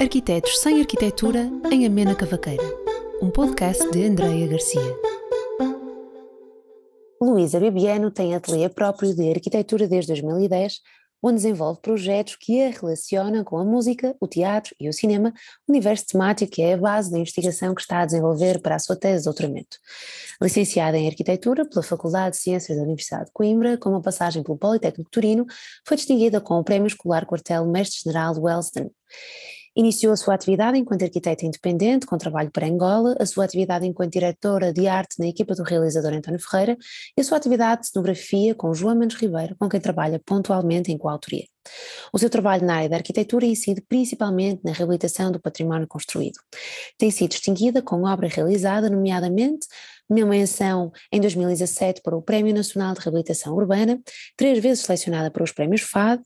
Arquitetos sem Arquitetura em Amena Cavaqueira, um podcast de Andreia Garcia. Luísa Bibiano tem ateliê próprio de arquitetura desde 2010, onde desenvolve projetos que a relacionam com a música, o teatro e o cinema, universo temático que é a base da investigação que está a desenvolver para a sua tese de doutoramento. Licenciada em Arquitetura pela Faculdade de Ciências da Universidade de Coimbra, com uma passagem pelo Politécnico de Turino, foi distinguida com o Prémio Escolar Quartel Mestre General de Wellston. Iniciou a sua atividade enquanto arquiteta independente, com trabalho para Angola, a sua atividade enquanto diretora de arte na equipa do realizador António Ferreira e a sua atividade de cenografia com João Mendes Ribeiro, com quem trabalha pontualmente em coautoria. O seu trabalho na área da arquitetura incide principalmente na reabilitação do património construído. Tem sido distinguida com obra realizada, nomeadamente menção em 2017 para o Prémio Nacional de Reabilitação Urbana, três vezes selecionada para os Prémios FAD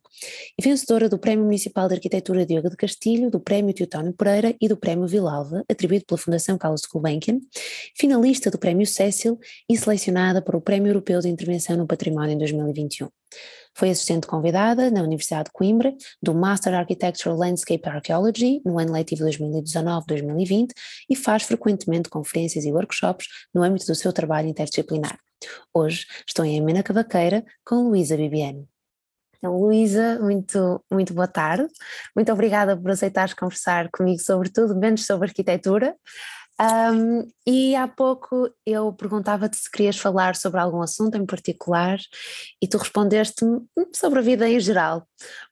e vencedora do Prémio Municipal de Arquitetura Diogo de Castilho, do Prémio Teotónio Pereira e do Prémio Vilalva, atribuído pela Fundação Carlos Gulbenkian, finalista do Prémio Cecil e selecionada para o Prémio Europeu de Intervenção no Património em 2021. Foi assistente convidada na Universidade de Coimbra do Master Architectural Landscape Archaeology no ano letivo 2019-2020 e faz frequentemente conferências e workshops no âmbito do seu trabalho interdisciplinar. Hoje estou em Amena Cavaqueira com Luísa Bibiano. Então, Luísa, muito, muito boa tarde. Muito obrigada por aceitares conversar comigo sobre tudo, menos sobre arquitetura. Um, e há pouco eu perguntava-te se querias falar sobre algum assunto em particular e tu respondeste-me sobre a vida em geral.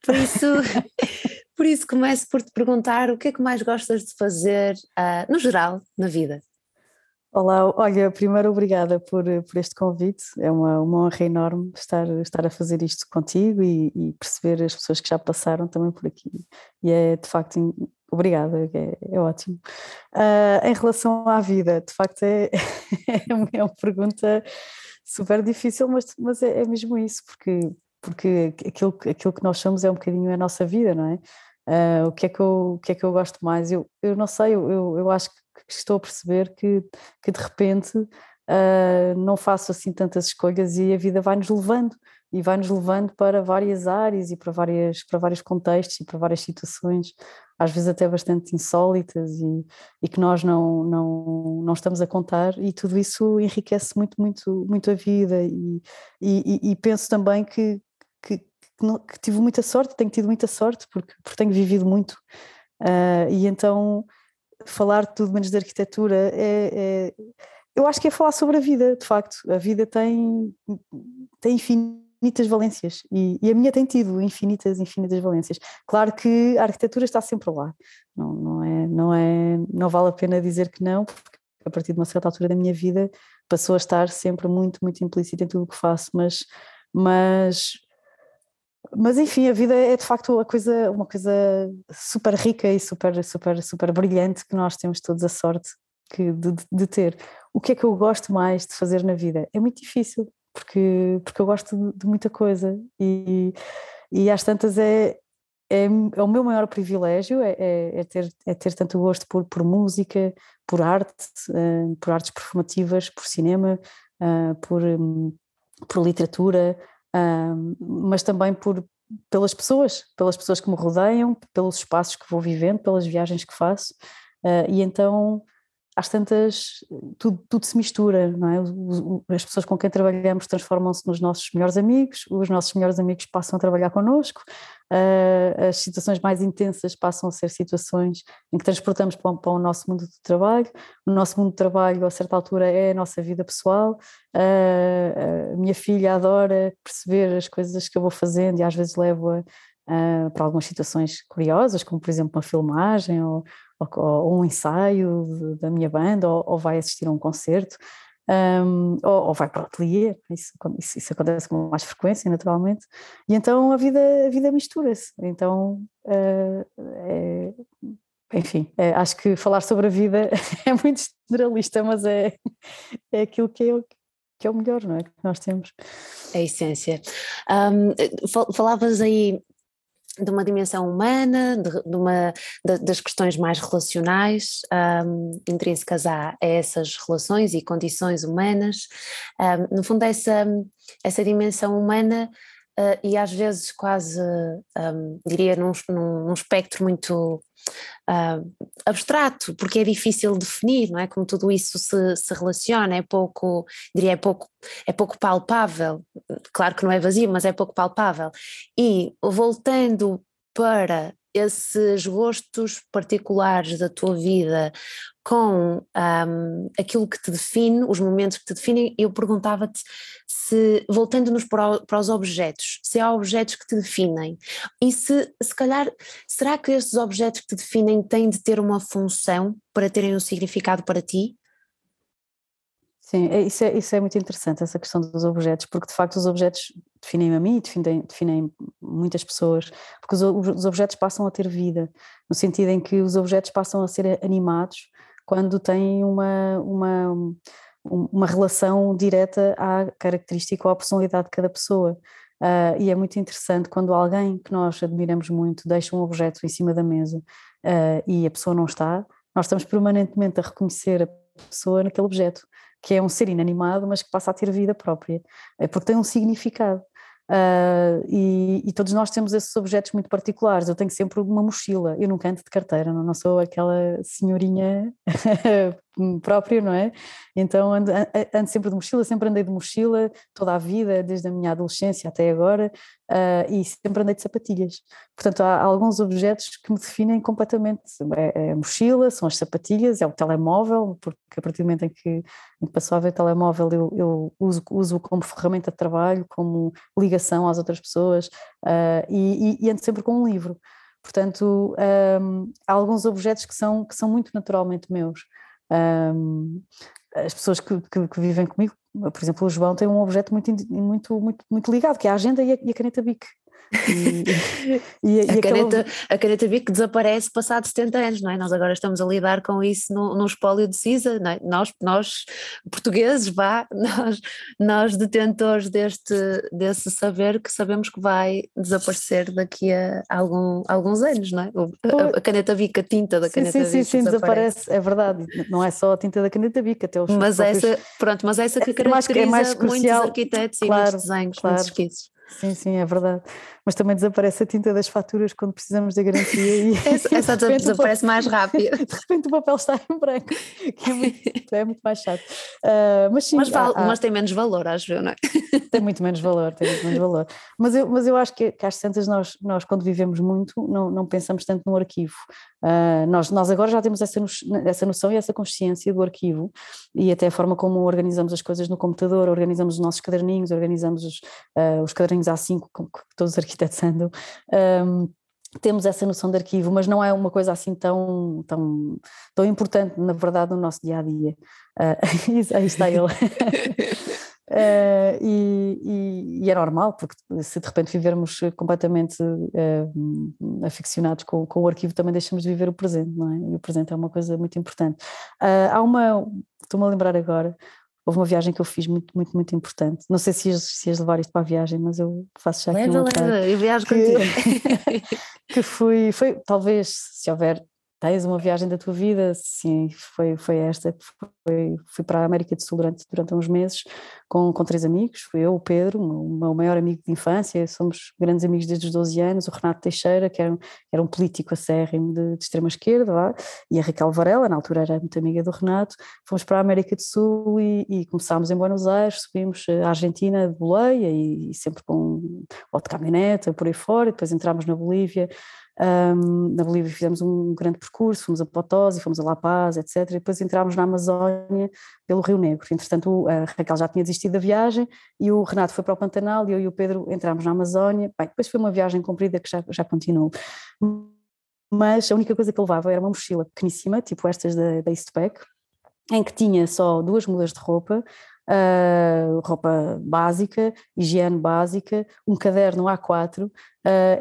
Por isso, por isso começo por te perguntar o que é que mais gostas de fazer uh, no geral na vida. Olá, olha, primeiro obrigada por, por este convite, é uma, uma honra enorme estar, estar a fazer isto contigo e, e perceber as pessoas que já passaram também por aqui e é de facto Obrigada, é, é ótimo. Uh, em relação à vida, de facto é, é uma pergunta super difícil, mas, mas é, é, mesmo isso, porque, porque aquilo, aquilo que nós somos é um bocadinho a nossa vida, não é? Uh, o, que é que eu, o que é que eu gosto mais? Eu, eu não sei, eu, eu, eu acho que estou a perceber que, que de repente uh, não faço assim tantas escolhas e a vida vai-nos levando e vai-nos levando para várias áreas e para, várias, para vários contextos e para várias situações, às vezes até bastante insólitas e, e que nós não, não, não estamos a contar, e tudo isso enriquece muito, muito, muito a vida. E, e, e penso também que, que, que, tive muita sorte, tenho tido muita sorte, porque, porque tenho vivido muito. Uh, e então falar tudo menos de arquitetura é, é, eu acho que é falar sobre a vida, de facto. A vida tem, tem infinito infinitas valências e, e, a minha tem tido infinitas, infinitas valências. Claro que a arquitetura está sempre lá, não, não, é, não, é, não vale a pena dizer que não, porque a partir de uma certa altura da minha vida passou a estar sempre muito, muito implícita em tudo o que faço, mas, mas, mas enfim, a vida é de facto uma coisa, uma coisa super rica e super, super, super brilhante que nós temos todos a sorte que, de, de ter. O que é que eu gosto mais de fazer na vida? É muito difícil, porque, porque eu gosto de, de muita coisa e, e às tantas é, é, é, o meu maior privilégio é, é, é, ter, é ter tanto gosto por, por música, por arte, uh, por artes performativas, por cinema, uh, por, um, por literatura, uh, mas também por, pelas pessoas, pelas pessoas que me rodeiam, pelos espaços que vou vivendo, pelas viagens que faço. e então às tantas tudo, tudo se mistura, não é? As pessoas com quem trabalhamos transformam-se nos nossos melhores amigos, os nossos melhores amigos passam a trabalhar connosco, uh, as situações mais intensas passam a ser situações em que transportamos para, para, o nosso mundo de trabalho, o nosso mundo de trabalho a certa altura é a nossa vida pessoal, uh, a minha filha adora perceber as coisas que eu vou fazendo e às vezes levo-a uh, para algumas situações curiosas, como por exemplo uma filmagem ou, ou, ou um ensaio da minha banda, ou, ou vai assistir a um concerto, um, ou, ou, vai para o ateliê, isso, isso, isso, acontece com mais frequência, naturalmente, e então a vida, a vida mistura-se. Então, uh, é, enfim, é, acho que falar sobre a vida é muito generalista, mas é, é aquilo que é, que é o melhor, não é? Que nós temos. É a essência. Um, falavas aí de uma dimensão humana, de, de uma, de, das questões mais relacionais, um, intrínsecas a, a, essas relações e condições humanas. Um, no fundo, essa, essa dimensão humana uh, e às vezes quase, um, diria, num, num, num, espectro muito uh, abstrato, porque é difícil definir, não é? Como tudo isso se, se relaciona, é pouco, diria, é pouco, é pouco palpável, claro que não é vazio, mas é pouco palpável. E voltando para esses gostos particulares da tua vida com um, aquilo que te define, os momentos que te definem, eu perguntava-te se, voltando-nos para, para, os objetos, se há objetos que te definem e se, se calhar, será que esses objetos que te definem têm de ter uma função para terem um significado para ti? Sim, é, isso é, isso é muito interessante, essa questão dos objetos, porque de facto os objetos definem a mim e definem, definem muitas pessoas, porque os, os, objetos passam a ter vida, no sentido em que os objetos passam a ser animados quando têm uma, uma, uma relação direta à característica ou à personalidade de cada pessoa. Uh, e é muito interessante quando alguém que nós admiramos muito deixa um objeto em cima da mesa uh, e a pessoa não está, nós estamos permanentemente a reconhecer a pessoa naquele objeto que é um ser inanimado, mas que passa a ter vida própria, é porque tem um significado. Uh, e, e, todos nós temos esses objetos muito particulares. Eu tenho sempre uma mochila, eu nunca ando de carteira, não, não sou aquela senhorinha própria, não é? Então ando, ando, sempre de mochila, sempre andei de mochila toda a vida, desde a minha adolescência até agora, uh, e sempre andei de sapatilhas. Portanto, há, alguns objetos que me definem completamente. É, é, a mochila, são as sapatilhas, é o telemóvel, porque a partir do momento em que, em que passou a ver telemóvel, eu, eu uso, uso como ferramenta de trabalho, como ligação às outras pessoas, uh, e, e, e ando sempre com um livro. Portanto, um, há alguns objetos que são, que são muito naturalmente meus. Um, as pessoas que, que, que, vivem comigo, por exemplo, o João tem um objeto muito, muito, muito, muito ligado, que é a agenda e a, e a caneta BIC. E, e, a, caneta, a caneta BIC desaparece passado 70 anos, não é? Nós agora estamos a lidar com isso no espólio de CISA, é? nós, nós portugueses, vá, nós, nós detentores deste, desse saber que sabemos que vai desaparecer daqui a algum, alguns anos, não é? A, a caneta BIC, a tinta da sim, caneta sim, BIC sim, desaparece. desaparece. é verdade, não é só a tinta da caneta BIC, até os Mas próprios... essa, pronto, mas essa que é caracteriza é mais, é mais muitos arquitetos claro, e muitos desenhos, claro. muitos esquiços. Sim, sim, é verdade. Mas também desaparece a tinta das faturas quando precisamos da garantia e essa, essa de desaparece mais rápido. De repente o papel está em branco, que é muito, é muito mais chato. Uh, mas, sim, mas, há, há, mas, tem menos valor, acho eu, não é? Tem muito menos valor, tem muito menos valor. Mas eu, mas eu acho que, que às tantas nós, nós, quando vivemos muito, não, não pensamos tanto no arquivo. Uh, nós, nós agora já temos essa, no, essa noção e essa consciência do arquivo e até a forma como organizamos as coisas no computador, organizamos os nossos caderninhos, organizamos os, uh, os caderninhos A5, como todos os arquitetos andam. Um, temos essa noção de arquivo, mas não é uma coisa assim tão, tão, tão importante, na verdade, no nosso dia a dia. Uh, aí está ele. Uh, e, e, e, é normal, porque se de repente vivermos completamente uh, aficionados com, com, o arquivo, também deixamos de viver o presente, não é? E o presente é uma coisa muito importante. Uh, há uma, estou-me a lembrar agora, houve uma viagem que eu fiz muito, muito, muito importante. Não sei se ias, se ias levar isto para a viagem, mas eu faço já aqui leva, um leva, eu viajo que, contigo. que fui, foi, talvez, se houver tens uma viagem da tua vida? Sim, foi, foi esta. Foi, fui para a América do Sul durante, durante uns meses com, com três amigos. Fui eu, o Pedro, o meu maior amigo de infância, somos grandes amigos desde os 12 anos, o Renato Teixeira, que era um, era um político acérrimo de, de extrema esquerda, lá, e a Raquel Varela, na altura era muito amiga do Renato. Fomos para a América do Sul e, e começámos em Buenos Aires, subimos a Argentina de boleia e, e sempre com ou de caminhonete, por aí fora, e depois entramos na Bolívia um, na Bolívia fizemos um grande percurso, fomos a Potosí, fomos a La Paz, etc. E depois entramos na Amazónia pelo Rio Negro. Entretanto, a Raquel já tinha desistido da viagem e o Renato foi para o Pantanal e eu e o Pedro entramos na Amazónia. Bem, depois foi uma viagem comprida que já, já continuou. Mas a única coisa que eu levava era uma mochila pequeníssima, tipo estas da, da Eastpack, em que tinha só duas mudas de roupa, uh, roupa básica, higiene básica, um caderno A4 uh,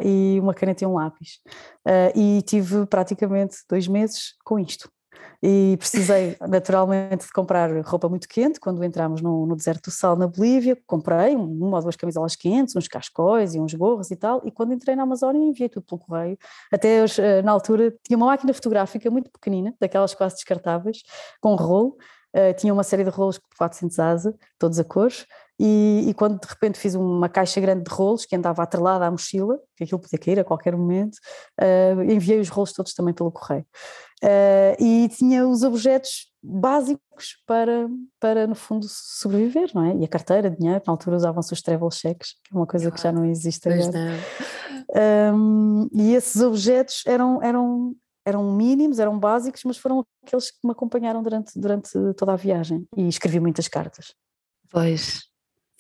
e uma caneta e um lápis. Uh, e tive praticamente dois meses com isto. E precisei naturalmente de comprar roupa muito quente quando entramos no, no deserto do sal na Bolívia. Comprei uma ou duas camisolas quentes, uns cascóis e uns gorros e tal. E quando entrei na Amazónia enviei tudo pelo correio. Até na altura tinha uma máquina fotográfica muito pequenina, daquelas quase descartáveis, com rolo. Uh, tinha uma série de rolos de 400 asa, todos a cores, E, e, quando de repente fiz uma caixa grande de rolos que andava atrelada à mochila, que aquilo podia cair a qualquer momento, uh, enviei os rolos todos também pelo correio. Uh, e tinha os objetos básicos para, para, no fundo, sobreviver, não é? E a carteira, dinheiro, na altura usavam-se os travel checks, que é uma coisa que já não existe agora. Um, e esses objetos eram, eram, eram mínimos, eram básicos, mas foram aqueles que me acompanharam durante, durante toda a viagem. E escrevi muitas cartas. Pois,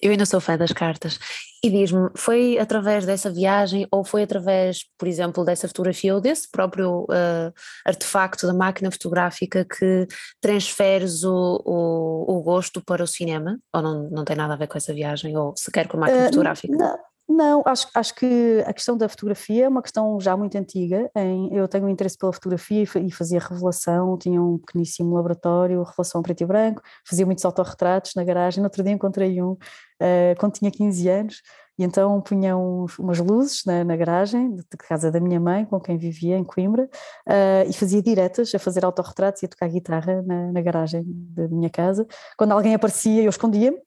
eu ainda sou fã das cartas. E diz-me, foi através dessa viagem ou foi através, por exemplo, dessa fotografia ou desse próprio uh, artefacto da máquina fotográfica que transferes o, o, o, gosto para o cinema? Ou não, não tem nada a ver com essa viagem ou sequer com a máquina uh, fotográfica? Não, não, acho, acho que a questão da fotografia é uma questão já muito antiga. Em, eu tenho um interesse pela fotografia e fazia revelação, tinha um pequeníssimo laboratório, revelação preto e branco, fazia muitos autorretratos na garagem. No outro dia encontrei um uh, quando tinha 15 anos e então punha uns, umas luzes na, na garagem de, de, casa da minha mãe, com quem vivia em Coimbra, uh, e fazia diretas a fazer autorretratos e a tocar guitarra na, na garagem da minha casa. Quando alguém aparecia, eu escondia-me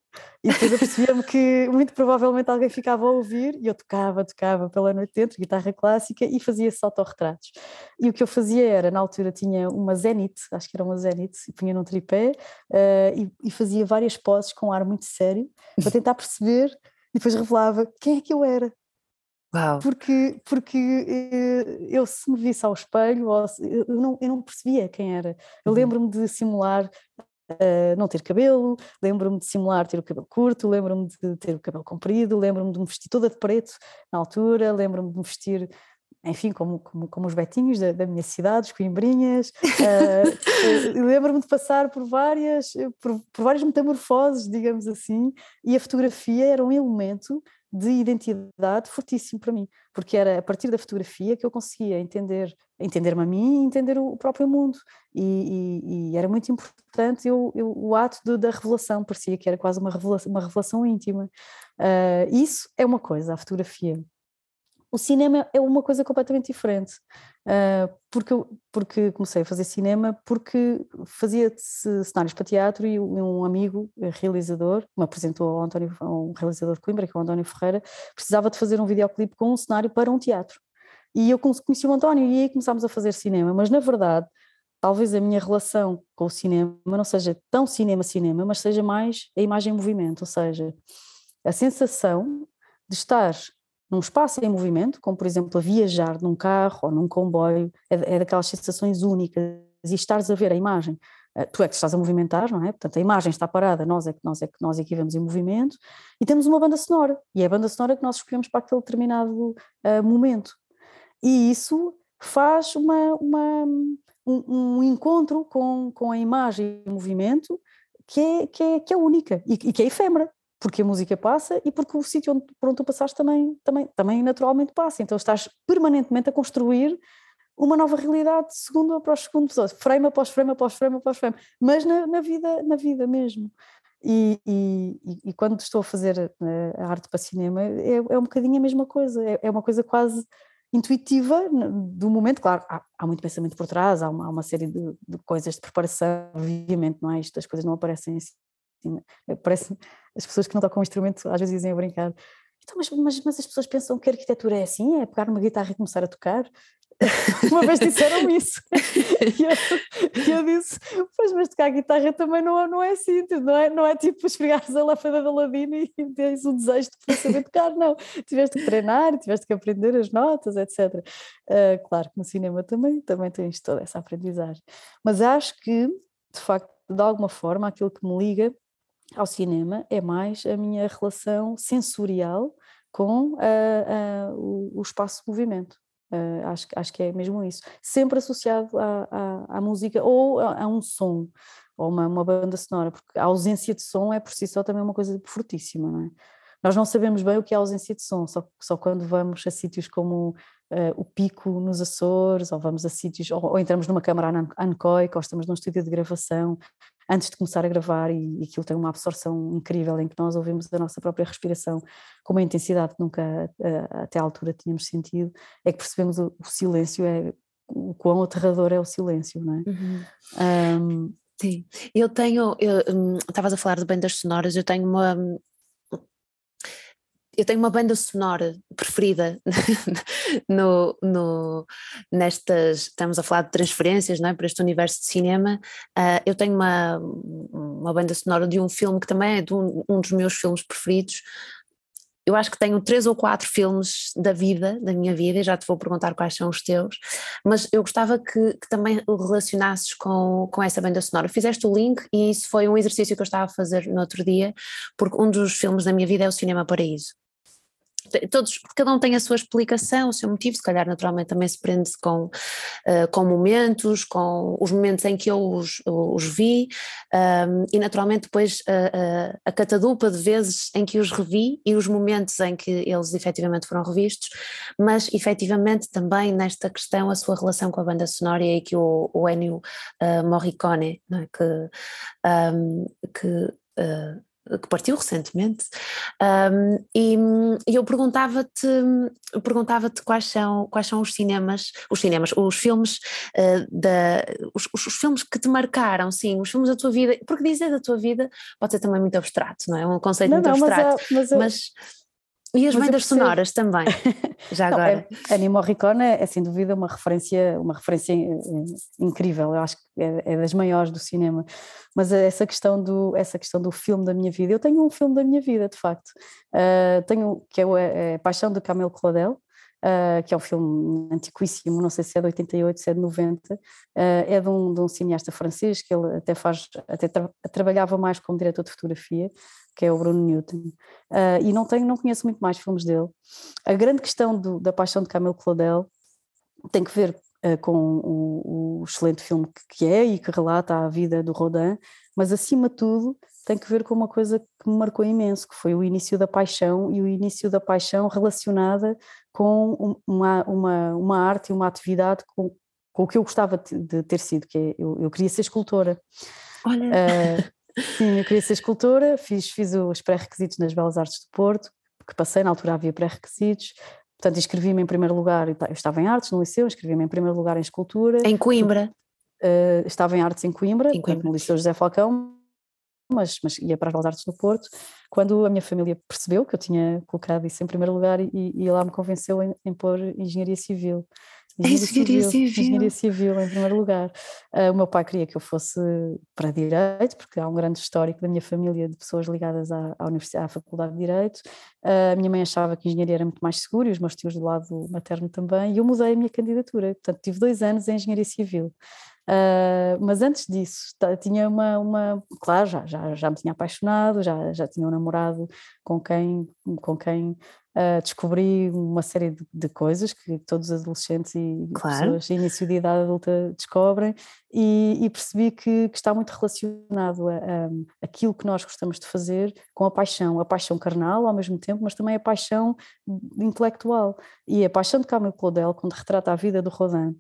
e depois eu percebia-me que muito provavelmente alguém ficava a ouvir e eu tocava, tocava pela noite dentro, guitarra clássica e fazia esses autorretratos. E o que eu fazia era, na altura tinha uma Zenit, acho que era uma Zenit, e punha num tripé uh, e, e, fazia várias poses com um ar muito sério para tentar perceber e depois revelava quem é que eu era. Uau. Porque, porque eh, eu se me visse ao espelho, eu não, eu não percebia quem era. Eu uhum. lembro-me de simular Uh, não ter cabelo, lembro-me de simular ter o cabelo curto, lembro-me de ter o cabelo comprido, lembro-me de me vestir toda de preto na altura, lembro-me de me vestir, enfim, como, como, como os betinhos da, da minha cidade, os coimbrinhas, uh, lembro-me de passar por várias, por, por várias metamorfoses, digamos assim, e a fotografia era um elemento de identidade fortíssimo para mim, porque era a partir da fotografia que eu conseguia entender, entender-me a mim e entender o próprio mundo. E, e, e era muito importante eu, eu, o ato de, da revelação, parecia que era quase uma revelação, uma revelação íntima. Uh, isso é uma coisa, a fotografia. O cinema é uma coisa completamente diferente, uh, porque, porque comecei a fazer cinema porque fazia cenários para teatro e um amigo realizador, me apresentou ao António, um realizador de Coimbra, que é o António Ferreira, precisava de fazer um videoclipe com um cenário para um teatro. E eu conheci o António e aí começámos a fazer cinema, mas na verdade talvez a minha relação com o cinema não seja tão cinema-cinema, mas seja mais a imagem em movimento, ou seja, a sensação de estar num espaço em movimento, como por exemplo a viajar num carro ou num comboio, é, é daquelas sensações únicas. E estares a ver a imagem, eh, tu é que estás a movimentar, não é? Portanto, a imagem está parada, nós é que nós é que nós é que vemos em movimento. E temos uma banda sonora e é a banda sonora que nós escolhemos para aquele determinado uh, momento. E isso faz uma, uma um, um, encontro com, com a imagem em movimento que é, que é, que é única e, e que é efêmera porque a música passa e porque o sítio onde, por onde tu passaste também, também, também naturalmente passa. Então estás permanentemente a construir uma nova realidade segundo após segundo, frame após frame após frame após frame, mas na, na vida, na vida mesmo. E, e, e, quando estou a fazer eh, a arte para cinema é, é um bocadinho a mesma coisa, é, é uma coisa quase intuitiva do momento, claro, há, há muito pensamento por trás, há uma, há uma série de, de, coisas de preparação, obviamente, não é? Isto, as coisas não aparecem assim, parece as pessoas que não tocam um instrumento às vezes dizem a brincar, então, mas, mas, mas as pessoas pensam que a arquitetura é assim, é pegar uma guitarra e começar a tocar? Uma vez disseram isso e eu, eu, disse, pois mas tocar guitarra também não, não é assim, não é, não é tipo esfregares a lâmpada da Ladina e tens o desejo de saber tocar, não, tiveste que treinar, tiveste que aprender as notas, etc. Uh, ah, claro que no cinema também, também tens toda essa aprendizagem, mas acho que, de facto, de alguma forma, aquilo que me liga ao cinema é mais a minha relação sensorial com uh, uh, o, o espaço-movimento. Uh, acho, acho que é mesmo isso. Sempre associado à, à, à música ou a, a, um som, ou uma, uma banda sonora, porque a ausência de som é por si só também uma coisa fortíssima, não é? Nós não sabemos bem o que é a ausência de som, só, só quando vamos a sítios como uh, o Pico nos Açores, ou vamos a sítios, ou, ou entramos numa câmara anecoica, ou estamos num estúdio de gravação, antes de começar a gravar e, e aquilo tem uma absorção incrível em que nós ouvimos a nossa própria respiração com uma intensidade que nunca uh, até à altura tínhamos sentido, é que percebemos o, o silêncio, é o quão aterrador é o silêncio, não é? Uhum. Um, Sim, eu tenho, hum, estavas a falar de bandas sonoras, eu tenho uma, eu tenho uma banda sonora preferida no, no, nestas, estamos a falar de transferências não é? para este universo de cinema, uh, eu tenho uma, uma banda sonora de um filme que também é de um, um dos meus filmes preferidos, eu acho que tenho três ou quatro filmes da vida, da minha vida, e já te vou perguntar quais são os teus, mas eu gostava que, que, também o relacionasses com, com essa banda sonora. Fizeste o link e isso foi um exercício que eu estava a fazer no outro dia, porque um dos filmes da minha vida é o Cinema Paraíso todos, cada um tem a sua explicação, o seu motivo, se calhar naturalmente também se prende com, uh, com momentos, com os momentos em que eu os, os vi um, e naturalmente depois uh, uh, a catadupa de vezes em que os revi e os momentos em que eles efetivamente foram revistos, mas efetivamente também nesta questão a sua relação com a banda sonora e que o, o Ennio Morricone, é? que, um, que que partiu recentemente, um, e, e, eu perguntava-te perguntava-te quais são, quais são os cinemas, os cinemas, os filmes uh, da, os, os, filmes que te marcaram, sim, os filmes da tua vida, porque dizer da tua vida pode ser também muito abstrato, não é? Um conceito não, muito não, abstrato, mas, mas, mas e as bandas sonoras também, já não, agora. É, Ennio Morricone é, é, sem dúvida uma referência, uma referência eh, incrível, eu acho que é, é, das maiores do cinema, mas essa questão, do, essa questão do filme da minha vida, eu tenho um filme da minha vida de facto, uh, tenho, que é, o, é, é Paixão de Camille Claudel, Uh, que é um filme antiquíssimo, não sei se é de 88, se é de 90, uh, é de um, de um, cineasta francês que ele até faz, até tra trabalhava mais como diretor de fotografia, que é o Bruno Newton, uh, e não tenho, não conheço muito mais filmes dele. A grande questão do, da paixão de Camille Claudel tem que ver com o, o, excelente filme que é e que relata a vida do Rodin, mas acima de tudo tem que ver com uma coisa que me marcou imenso, que foi o início da paixão e o início da paixão relacionada com uma, uma, uma arte e uma atividade com, com o que eu gostava de ter sido, que é, eu, eu queria ser escultora. Olha... Uh, sim, eu queria ser escultora, fiz, fiz os pré-requisitos nas Belas Artes de Porto, que passei, na altura havia pré-requisitos, portanto inscrevi-me em primeiro lugar, eu estava em artes no liceu, inscrevi-me em primeiro lugar em escultura. Em Coimbra? Uh, estava em artes em Coimbra, em Coimbra. no liceu José Falcão, mas, mas ia para as Belas Artes do Porto, quando a minha família percebeu que eu tinha colocado isso em primeiro lugar e, e lá me convenceu em, em pôr Engenharia Civil. Engenharia, civil, civil. Engenharia Civil, em primeiro lugar. Uh, o meu pai queria que eu fosse para Direito, porque há um grande histórico da minha família de pessoas ligadas à, à, universidade, à Faculdade de Direito. Uh, a minha mãe achava que Engenharia era muito mais seguro e os meus tios do lado materno também, e eu mudei a minha candidatura. Portanto, tive dois anos em Engenharia Civil. Uh, mas antes disso, tinha uma, uma claro, já, já, já me tinha apaixonado, já, já tinha um namorado com quem, com quem uh, descobri uma série de, de, coisas que todos os adolescentes e claro. pessoas em início de idade adulta descobrem e, e percebi que, que, está muito relacionado a, a, aquilo que nós gostamos de fazer com a paixão, a paixão carnal ao mesmo tempo, mas também a paixão intelectual. E a paixão de Camille Claudel, quando retrata a vida do Rodin,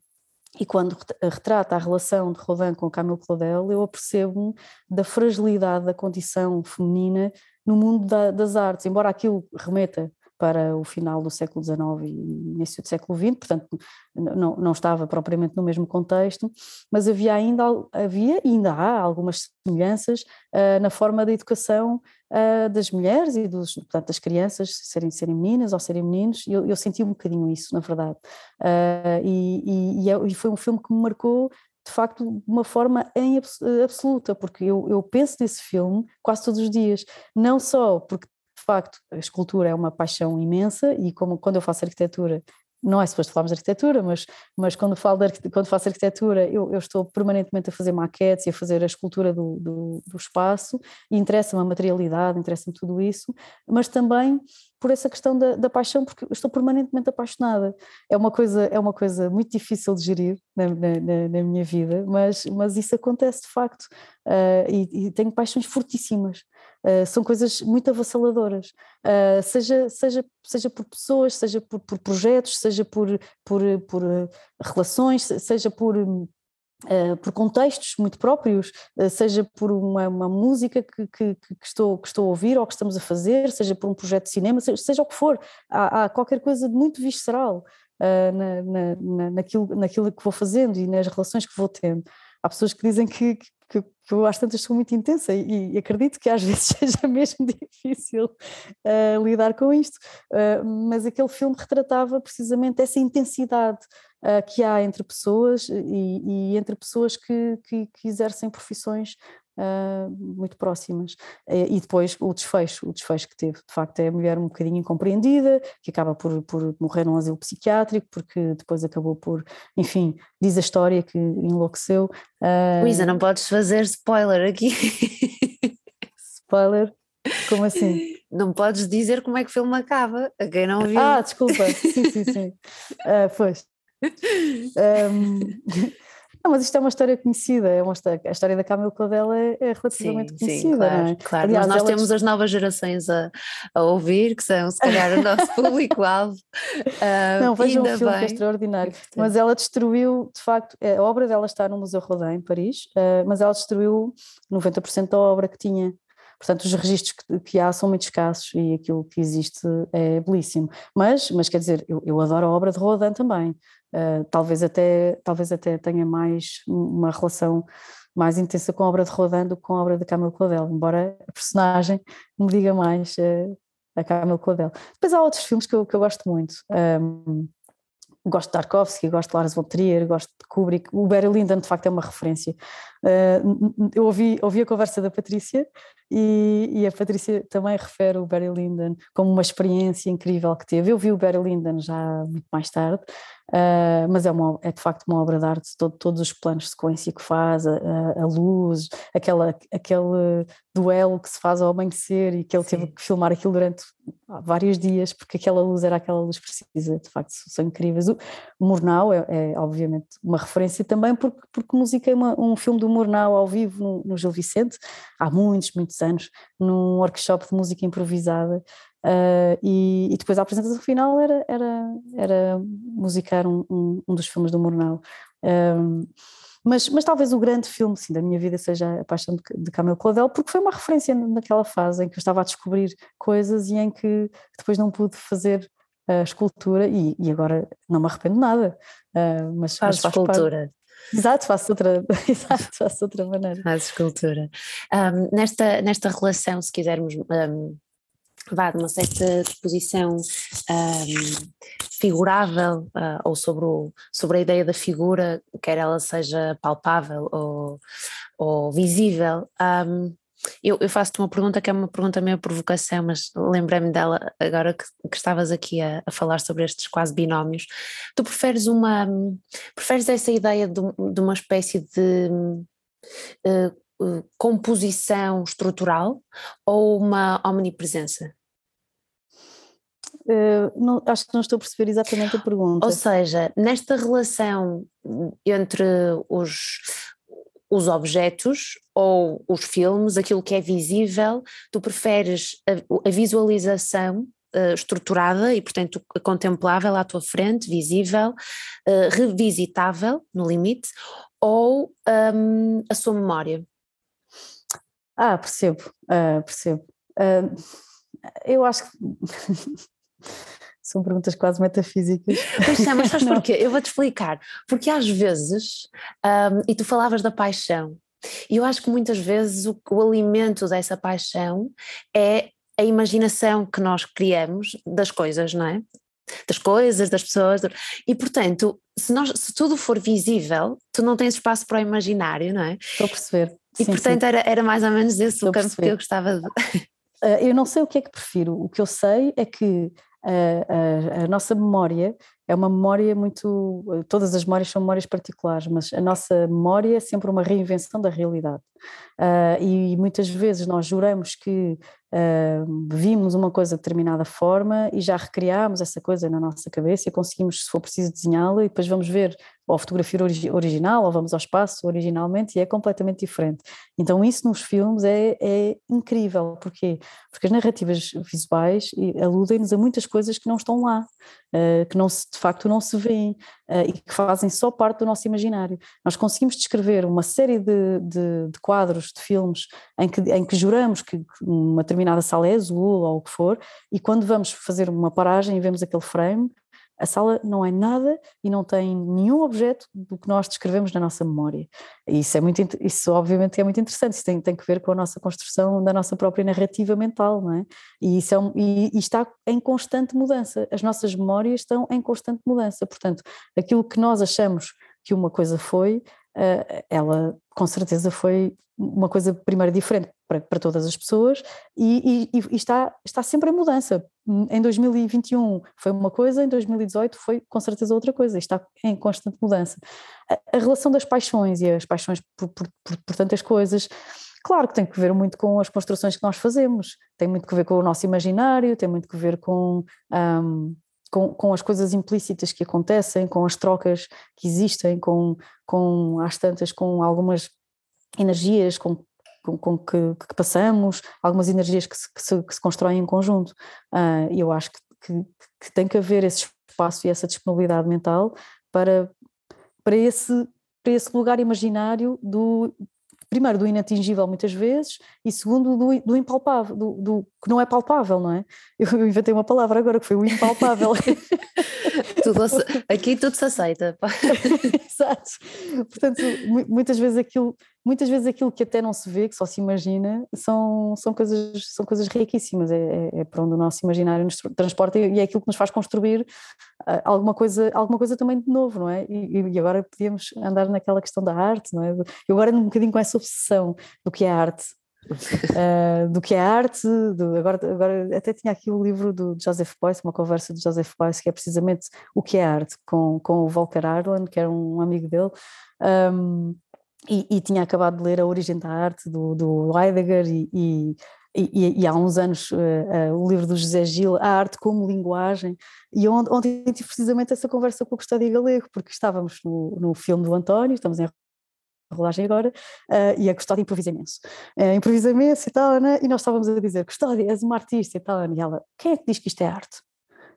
e quando retrata a relação de Rodin com Camille Claudel, eu apercebo-me da fragilidade da condição feminina no mundo da, das artes, embora aquilo remeta para o final do século XIX e início do século XX, portanto não, não estava propriamente no mesmo contexto, mas havia ainda, havia ainda há algumas semelhanças uh, na forma da educação uh, das mulheres e dos, portanto, das crianças serem, serem meninas ou serem meninos, eu, eu senti um bocadinho isso, na verdade, uh, e, e, é, e foi um filme que me marcou de facto de uma forma em absoluta, porque eu, eu penso nesse filme quase todos os dias, não só porque de facto, a escultura é uma paixão imensa e como quando eu faço arquitetura, não é suposto falarmos de arquitetura, mas, mas quando, falo quando faço arquitetura eu, eu, estou permanentemente a fazer maquetes e a fazer a escultura do, do, do espaço e interessa-me a materialidade, interessa-me tudo isso, mas também por essa questão da, da, paixão, porque estou permanentemente apaixonada. É uma coisa, é uma coisa muito difícil de gerir na, na, na minha vida, mas, mas isso acontece de facto uh, e, e tenho paixões fortíssimas. Uh, são coisas muito avassaladoras, uh, seja, seja, seja por pessoas, seja por, por projetos, seja por, por, por relações, seja por Uh, por contextos muito próprios, uh, seja por uma, uma música que, que, que, estou, que estou a ouvir ou que estamos a fazer, seja por um projeto de cinema, seja, seja o que for, há, há, qualquer coisa de muito visceral uh, na, na, naquilo, naquilo que vou fazendo e nas relações que vou tendo. Há pessoas que dizem que, que, que eu às tantas sou muito intensa e, e, acredito que às vezes seja mesmo difícil uh, lidar com isto, uh, mas aquele filme retratava precisamente essa intensidade uh, que há entre pessoas e, e entre pessoas que, que, que exercem profissões Uh, muito próximas. E depois o desfecho, o desfecho que teve, de facto, é a mulher um bocadinho incompreendida, que acaba por, por morrer num asilo psiquiátrico, porque depois acabou por, enfim, diz a história que enlouqueceu. Uh, Luísa, não podes fazer spoiler aqui. spoiler? Como assim? Não podes dizer como é que o filme acaba, a quem não viu. Ah, desculpa, sim, sim, sim. Uh, pois. Um, não, mas isto é uma história conhecida, é uma história, a história da Camila Claudel é, é relativamente sim, conhecida. Sim, claro, é? claro. Aliás, mas nós temos as novas gerações a, a, ouvir, que são se calhar o nosso público-alvo. Uh, não, vejam o filme bem. que é extraordinário. Mas ela destruiu, de facto, é, a obra dela está no Museu Rodin, em Paris, uh, mas ela destruiu 90% da obra que tinha. Portanto, os registros que, que, há são muito escassos e aquilo que existe é belíssimo. Mas, mas quer dizer, eu, eu adoro a obra de Rodin também. Uh, talvez, até, talvez até tenha mais uma relação mais intensa com a obra de Rodin do que com a obra de Camille Claudel, embora a personagem me diga mais uh, a Camille Claudel. Depois há outros filmes que eu, que eu gosto muito. Um, gosto de Tarkovsky, gosto de Lars von Trier, gosto de Kubrick. O Barry Lyndon, de facto, é uma referência. Uh, eu ouvi, ouvi a conversa da Patrícia e, e, a Patrícia também refere o Barry Lyndon como uma experiência incrível que teve. Eu vi o Barry Lyndon já muito mais tarde, Uh, mas é, uma, é de facto uma obra de arte, todo, todos os planos de sequência que faz, a, a, luz, aquela, aquele duelo que se faz ao amanhecer e que ele Sim. teve que filmar aquilo durante vários dias, porque aquela luz era aquela luz precisa, de facto são incríveis. O, Murnau é, é, obviamente uma referência também porque, porque musiquei uma, um filme do Murnau ao vivo no, no Gil Vicente, há muitos, muitos anos, num workshop de música improvisada Uh, e, e, depois a apresentação final era, era, era musicar um, um, um dos filmes do Murnau. Um, mas, mas talvez o grande filme sim, da minha vida seja A Paixão de, de Camille Claudel, porque foi uma referência naquela fase em que eu estava a descobrir coisas e em que depois não pude fazer a escultura e, e agora não me arrependo nada. Uh, mas, faz mas escultura. Parte. Exato, faço outra, exato, faço outra maneira. Faz escultura. Um, nesta, nesta relação, se quisermos um, vá de uma certa disposição um, figurável uh, ou sobre, o, sobre a ideia da figura, quer ela seja palpável ou, ou visível. Um, eu, eu faço-te uma pergunta que é uma pergunta meio provocação, mas lembrei-me dela agora que, que estavas aqui a, a, falar sobre estes quase binómios. Tu preferes uma preferes essa ideia de, de uma espécie de uh, eh, composição estrutural ou uma omnipresença? Uh, não, acho que não estou a perceber exatamente a pergunta. Ou seja, nesta relação entre os, os objetos ou os filmes, aquilo que é visível, tu preferes a, a visualização uh, estruturada e, portanto, contemplável à tua frente, visível, uh, revisitável, no limite, ou um, a sua memória? Ah, percebo, uh, percebo. Uh, eu acho que são perguntas quase metafísicas. Pois é, mas sabes porquê? Eu vou-te explicar. Porque às vezes, um, e tu falavas da paixão, e eu acho que muitas vezes o, o alimento dessa paixão é a imaginação que nós criamos das coisas, não é? Das coisas, das pessoas, e portanto, se, nós, se tudo for visível, tu não tens espaço para o imaginário, não é? Estou a perceber. E sim, portanto sim. Era, era mais ou menos esse Estou o campo que eu gostava de. Uh, eu não sei o que é que prefiro, o que eu sei é que a, a, nossa memória é uma memória muito. Todas as memórias são memórias particulares, mas a nossa memória é sempre uma reinvenção da realidade. Uh, e muitas vezes nós juramos que uh, vimos uma coisa de determinada forma e já recriámos essa coisa na nossa cabeça e conseguimos, se for preciso, desenhá-la e depois vamos ver ou a fotografia original ou vamos ao espaço originalmente e é completamente diferente. Então isso nos filmes é, é incrível. Porquê? Porque as narrativas visuais aludem-nos a muitas coisas que não estão lá, uh, que não se, de facto não se veem uh, e que fazem só parte do nosso imaginário. Nós conseguimos descrever uma série de, de, de quadros, de filmes, em que, em que juramos que uma determinada sala é azul ou o que for, e quando vamos fazer uma paragem e vemos aquele frame, A sala não é nada e não tem nenhum objeto do que nós descrevemos na nossa memória. Isso é muito, isso obviamente é muito interessante, isso tem, tem que ver com a nossa construção da nossa própria narrativa mental, não é? E isso é um, e, e está em constante mudança. As nossas memórias estão em constante mudança. Portanto, aquilo que nós achamos que uma coisa foi, ela com certeza foi uma coisa primeiro diferente para, para todas as pessoas e, e, e, está, está sempre em mudança. Em 2021 foi uma coisa, em 2018 foi com certeza outra coisa, está em constante mudança. A, a relação das paixões e as paixões por, por, por, por tantas coisas, claro que tem que ver muito com as construções que nós fazemos, tem muito que ver com o nosso imaginário, tem muito que ver com. Um, com, com, as coisas implícitas que acontecem, com as trocas que existem, com, com tantas, com algumas energias com, com, com que, que, passamos, algumas energias que se, que se, que se constroem em conjunto. Uh, eu acho que, que, que, tem que haver esse espaço e essa disponibilidade mental para, para, esse, para esse lugar imaginário do, primeiro do inatingível muitas vezes e segundo do, do impalpável, do, do, que não é palpável, não é? Eu inventei uma palavra agora que foi o impalpável. tudo, aqui tudo se aceita. Exato. Portanto, muitas vezes aquilo, muitas vezes aquilo que até não se vê, que só se imagina, são, são, coisas, são coisas riquíssimas. É, é, é para onde o nosso imaginário nos transporta e é aquilo que nos faz construir ah, alguma coisa, alguma coisa também de novo, não é? E, e agora podíamos andar naquela questão da arte, não é? Eu agora ando um bocadinho com essa obsessão do que é arte. uh, do que é arte, do, agora, agora até tinha aqui o livro do Joseph Beuys, uma conversa de Joseph Beuys, que é precisamente o que é arte, com, com o Volker Arlen, que era um amigo dele, um, e, e, tinha acabado de ler A Origem da Arte, do, do Heidegger, e, e e, e, há uns anos uh, uh, o livro do José Gil, A Arte como Linguagem, e ontem, ontem tive precisamente essa conversa com o Custódio Galego, porque estávamos no, no filme do António, estamos em rolagem agora, uh, e a Custódia improvisa imenso. Uh, improvisa imenso e tal, né? e nós estávamos a dizer, Custódia, és uma artista e tal, e ela, quem é que diz que isto é arte?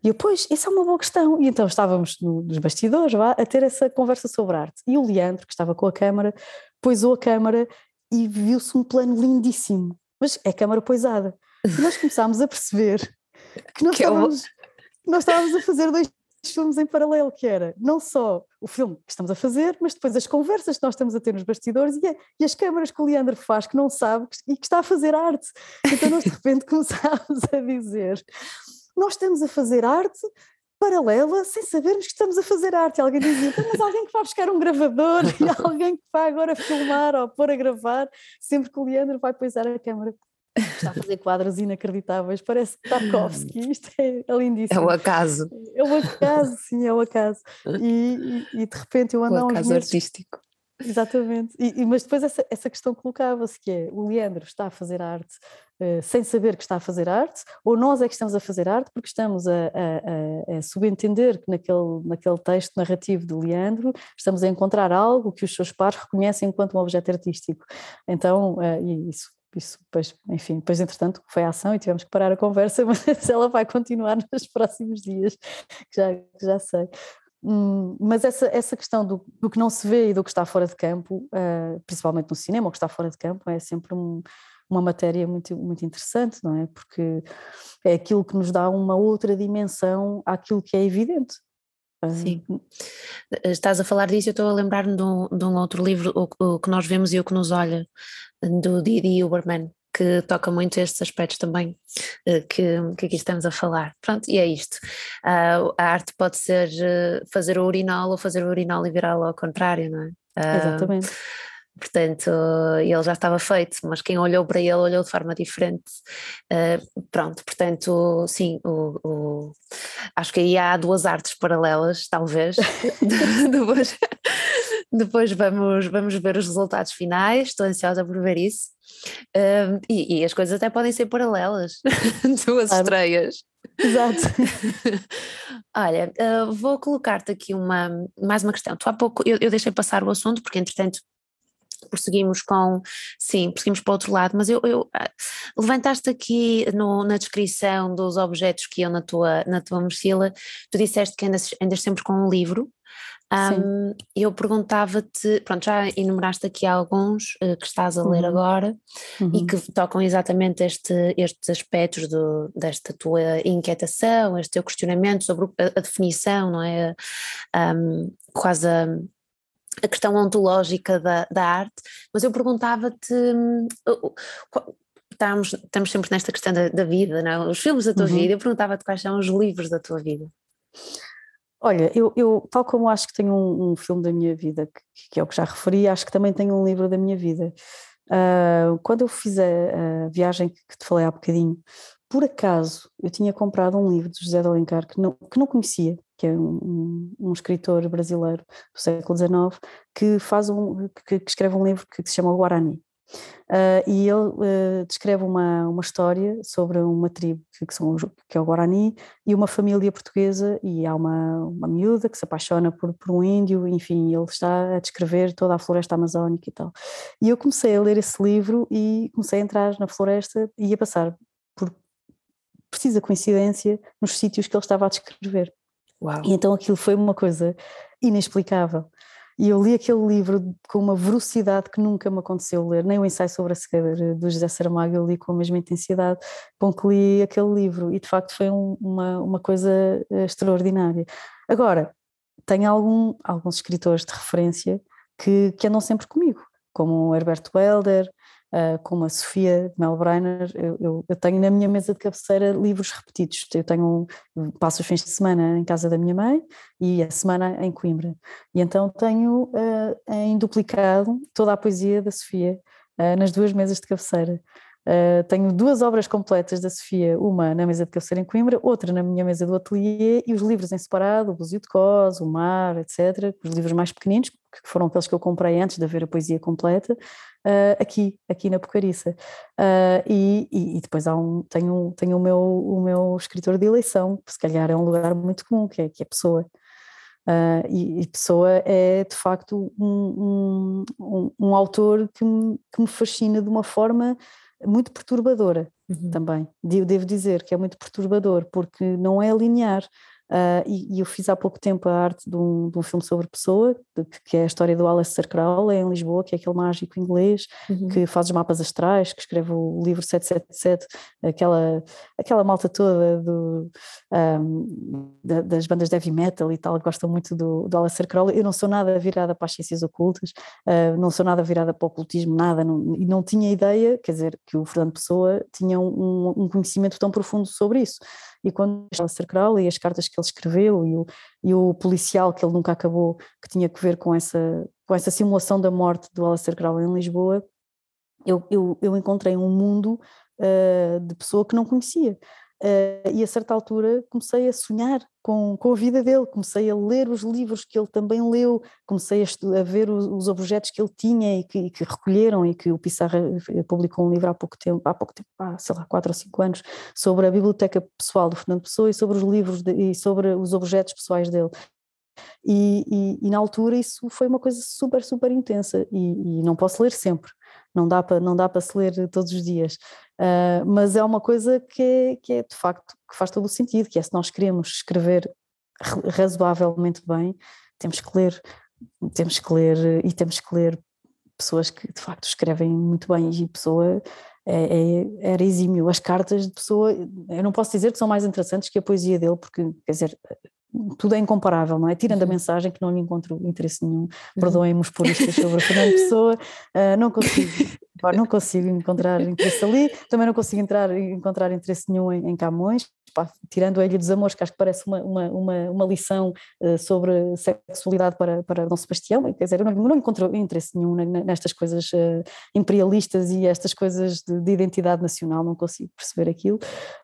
E eu, pois, isso é uma boa questão. E então estávamos no, nos bastidores vá, a ter essa conversa sobre arte. E o Leandro, que estava com a câmara, poisou a câmara e viu-se um plano lindíssimo mas é câmara poisada. E nós começámos a perceber que nós, que estávamos, nós estávamos a fazer dois filmes em paralelo, que era não só o filme que estamos a fazer, mas depois as conversas que nós estamos a ter nos bastidores e, e as câmaras que o Leandro faz que não sabe e que está a fazer arte. Então nós de repente começámos a dizer nós estamos a fazer arte paralela sem sabermos que estamos a fazer arte. E alguém dizia, então, mas alguém que vai buscar um gravador e alguém que vai agora filmar ou pôr a gravar, sempre que o Leandro vai poisar a câmera. Está a fazer quadros inacreditáveis, parece Tarkovsky, isto é, é lindíssimo. É o acaso. É o acaso, sim, é o acaso. E, e, e de repente eu ando o acaso meses, artístico. Exatamente, e, mas depois essa, essa questão colocava-se que é, o Leandro está a fazer arte sem saber que está a fazer arte, ou nós é que estamos a fazer arte porque estamos a, a, a, subentender que naquele, naquele texto narrativo do Leandro estamos a encontrar algo que os seus pares reconhecem enquanto um objeto artístico. Então, uh, isso isso depois, enfim, depois entretanto foi a ação e tivemos que parar a conversa, mas ela vai continuar nos próximos dias, já, já sei. Hum, mas essa, essa questão do, do, que não se vê e do que está fora de campo, uh, principalmente no cinema, o que está fora de campo, é sempre um, uma matéria muito, muito interessante, não é? Porque é aquilo que nos dá uma outra dimensão àquilo que é evidente. Sim. Estás a falar disso, eu estou a lembrar-me de, um, de um, outro livro, o, o, que nós vemos e o que nos olha, do Didi Uberman, que toca muito estes aspectos também eh, que, que aqui estamos a falar. Pronto, e é isto. Uh, a arte pode ser uh, fazer o urinol ou fazer o urinol e virá-lo ao contrário, não é? Uh, Exatamente. Portanto, ele já estava feito, mas quem olhou para ele olhou de forma diferente. pronto, portanto, sim, o, o, acho que aí há duas artes paralelas, talvez. depois, depois vamos, vamos ver os resultados finais, estou ansiosa por ver isso. Um, e, e, as coisas até podem ser paralelas, duas claro. estreias. Exato. Olha, uh, vou colocar-te aqui uma, mais uma questão. Tu há pouco, eu, eu deixei passar o assunto, porque entretanto prosseguimos com, sim, prosseguimos para o outro lado, mas eu, eu ah, levantaste aqui no, na descrição dos objetos que iam na tua, na tua mochila, tu disseste que andas, andas sempre com um livro, Um, eu perguntava-te, pronto, já enumeraste aqui alguns uh, que estás a ler uhum. agora uhum. e que tocam exatamente este, estes aspectos do, desta tua inquietação, este teu questionamento sobre a, a definição, não é? Um, quase a, a questão ontológica da, da arte, mas eu perguntava-te. Estamos, estamos sempre nesta questão da, da vida, não é? os filmes da tua uhum. vida, eu perguntava-te quais são os livros da tua vida. Olha, eu, eu, tal como acho que tenho um, um filme da minha vida, que, que, é o que já referi, acho que também tenho um livro da minha vida. Uh, quando eu fiz a, a viagem que, que, te falei há bocadinho, por acaso eu tinha comprado um livro de José de Alencar que não, que não conhecia, que é um, um, escritor brasileiro do século XIX, que, faz um, que, que escreve um livro que, se chama Guarani. Uh, e ele uh, descreve uma, uma história sobre uma tribo que, que, são, que é o Guarani e uma família portuguesa e há uma, uma miúda que se apaixona por, por um índio, enfim, ele está a descrever toda a floresta amazónica e tal. E eu comecei a ler esse livro e comecei a entrar na floresta e a passar por precisa coincidência nos sítios que ele estava a descrever. Uau. E então aquilo foi uma coisa inexplicável. E eu li aquele livro com uma velocidade que nunca me aconteceu ler, nem o ensaio sobre a cegueira do José Saramago eu li com a mesma intensidade com que li aquele livro e de facto foi um, uma, uma coisa eh, extraordinária. Agora, tenho algum, alguns escritores de referência que, que andam sempre comigo, como o Herbert Welder, uh, como a Sofia Melbreiner, eu, eu, eu, tenho na minha mesa de cabeceira livros repetidos. Eu tenho, passo os fins de semana em casa da minha mãe e a semana em Coimbra. E então tenho uh, em duplicado toda a poesia da Sofia uh, nas duas mesas de cabeceira. Uh, tenho duas obras completas da Sofia, uma na mesa de cabeceira em Coimbra, outra na minha mesa do ateliê e os livros em separado, o Búzio de Cos, o Mar, etc. Os livros mais pequeninos, que foram aqueles que eu comprei antes de haver a poesia completa, uh, aqui, aqui na Pocariça. Uh, e, e, e, depois há um, tenho, tenho o, meu, o meu escritor de eleição, que se calhar é um lugar muito comum, que é, que é Pessoa. Uh, e, e, Pessoa é de facto um, um, um, um autor que me, que me fascina de uma forma muito perturbadora uhum. também. Eu devo dizer que é muito perturbador, porque não é linear. Uh, e, e, eu fiz há pouco tempo a arte de um, de um filme sobre pessoa, de, que é a história do Aleister Crowley em Lisboa, que é aquele mágico inglês uhum. que faz os mapas astrais, que escreve o livro 777, aquela, aquela malta toda do, um, da, das bandas de heavy metal e tal, gostam muito do, do Aleister Crowley. Eu não sou nada virada para as ciências ocultas, uh, não sou nada virada para o ocultismo, nada, não, e não tinha ideia, quer dizer, que o Fernando Pessoa tinha um, um conhecimento tão profundo sobre isso e quando Aleister Crowley e as cartas que ele escreveu e o, e o policial que ele nunca acabou, que tinha que ver com essa, com essa simulação da morte do Aleister Crowley em Lisboa, eu, eu, eu encontrei um mundo uh, de pessoa que não conhecia. Uh, e a certa altura comecei a sonhar com, com a vida dele, comecei a ler os livros que ele também leu, comecei a, a ver os, os, objetos que ele tinha e que, e que, recolheram e que o Pissarra eh, publicou um livro há pouco tempo, há pouco tempo, há, sei lá, quatro ou cinco anos, sobre a biblioteca pessoal do Fernando Pessoa e sobre os livros de, e sobre os objetos pessoais dele. E, e, e, na altura isso foi uma coisa super, super intensa e, e não posso ler sempre, não dá para não dá para se ler todos os dias, uh, mas é uma coisa que é, que é de facto que faz todo o sentido, que é se nós queremos escrever razoavelmente bem, temos que ler, temos que ler e temos que ler pessoas que de facto escrevem muito bem e pessoa é, é, era exímio. As cartas de pessoa, eu não posso dizer que são mais interessantes que a poesia dele, porque, quer dizer, tudo é incomparável, não é? Tirando uhum. a mensagem que não lhe encontro interesse nenhum, uhum. perdoem-me os puristas sobre a Fernando Pessoa, uh, não consigo, não consigo encontrar interesse ali, também não consigo entrar, encontrar interesse nenhum em, em Camões, pá, tirando a Ilha dos Amores, que acho que parece uma, uma, uma, uma lição uh, sobre sexualidade para, para Dom Sebastião, quer dizer, eu não, não encontro interesse nenhum nestas coisas uh, imperialistas e estas coisas de, de, identidade nacional, não consigo perceber aquilo,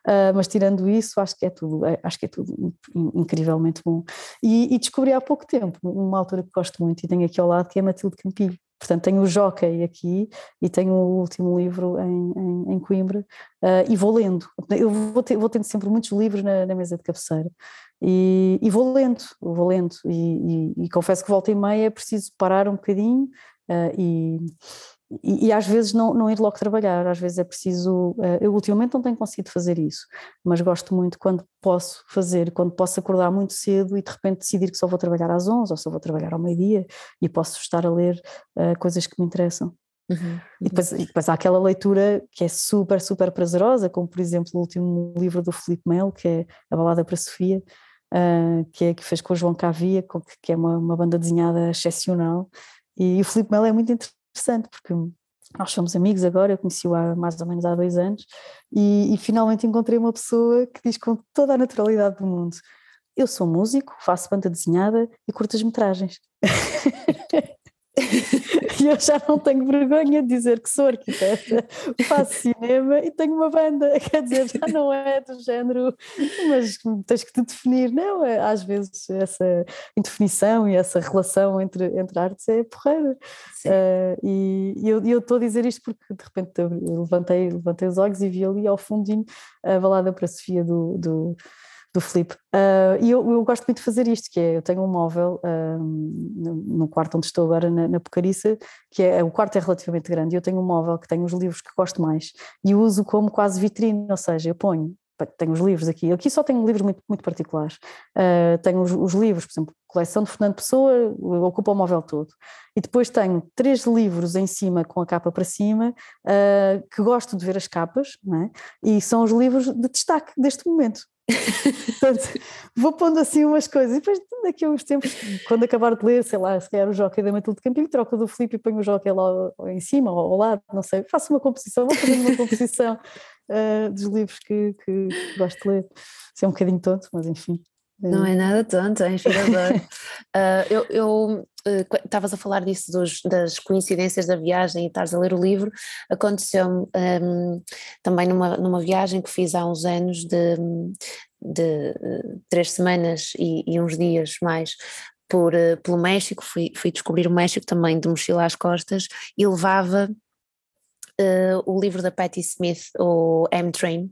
uh, mas tirando isso, acho que é tudo, é, acho que é tudo incrivelmente bom. E, e descobri há pouco tempo uma autora que gosto muito e tenho aqui ao lado, que é Matilde Campilho, Portanto, tenho o Jockey aqui e tenho o último livro em, em, em Coimbra uh, e vou lendo. Eu vou, ter, vou tendo sempre muitos livros na, na mesa de cabeceira e, e, vou lendo, vou lendo e, e, e, confesso que volta e meia é preciso parar um bocadinho uh, e, e, e, às vezes não, não ir logo trabalhar, às vezes é preciso. Uh, eu ultimamente não tenho conseguido fazer isso, mas gosto muito quando posso fazer, quando posso acordar muito cedo e de repente decidir que só vou trabalhar às 11 ou só vou trabalhar ao meio-dia e posso estar a ler uh, coisas que me interessam. Uhum. E, depois, e depois há aquela leitura que é super, super prazerosa, como por exemplo o último livro do Felipe Melo, que é A Balada para Sofia, uh, que, é, que fez com o João Cavia, que é uma, uma banda desenhada excepcional. E o Felipe Melo é muito interessante, porque nós somos amigos agora, eu conheci-o há mais ou menos há dois anos, e, e finalmente encontrei uma pessoa que diz com toda a naturalidade do mundo: Eu sou músico, faço banda desenhada e curtas-metragens. e eu já não tenho vergonha de dizer que sou arquiteta, faço cinema e tenho uma banda, quer dizer, já não é do género, mas tens que te definir, não, é, às vezes essa indefinição e essa relação entre, entre artes é porreira. Uh, e, e eu estou a dizer isto porque de repente eu levantei, levantei os olhos e vi ali ao fundinho a balada para a Sofia do, do do Felipe. Uh, e eu, eu, gosto muito de fazer isto, que é, eu tenho um móvel no, no, quarto onde estou agora, na, na Pocariça, que é, o quarto é relativamente grande, e eu tenho um móvel que tem os livros que gosto mais, e uso como quase vitrine, ou seja, eu ponho, tenho os livros aqui, aqui só tenho livros muito, muito particulares, uh, tenho os, os, livros, por exemplo, coleção de Fernando Pessoa, ocupa o móvel todo, e depois tenho três livros em cima, com a capa para cima, que gosto de ver as capas, é? e são os livros de destaque deste momento, Portanto, vou pondo assim umas coisas e depois daqui a uns tempos, quando acabar de ler, sei lá, se calhar o Jockey da Matilde Campilho, troco do Filipe e ponho o Jockey lá em cima ou ao lado, não sei, faço uma composição, vou fazendo uma composição uh, dos livros que, que, gosto de ler. Isso é um bocadinho tonto, mas enfim. Não é. nada tonto, é inspirador. uh, eu, eu estavas uh, a falar disso dos, das coincidências da viagem e estares a ler o livro, aconteceu-me um, também numa, numa viagem que fiz há uns anos de, de uh, três semanas e, e, uns dias mais por, uh, pelo México, fui, fui descobrir o México também de mochila às costas e levava uh, o livro da Patti Smith, o M-Train,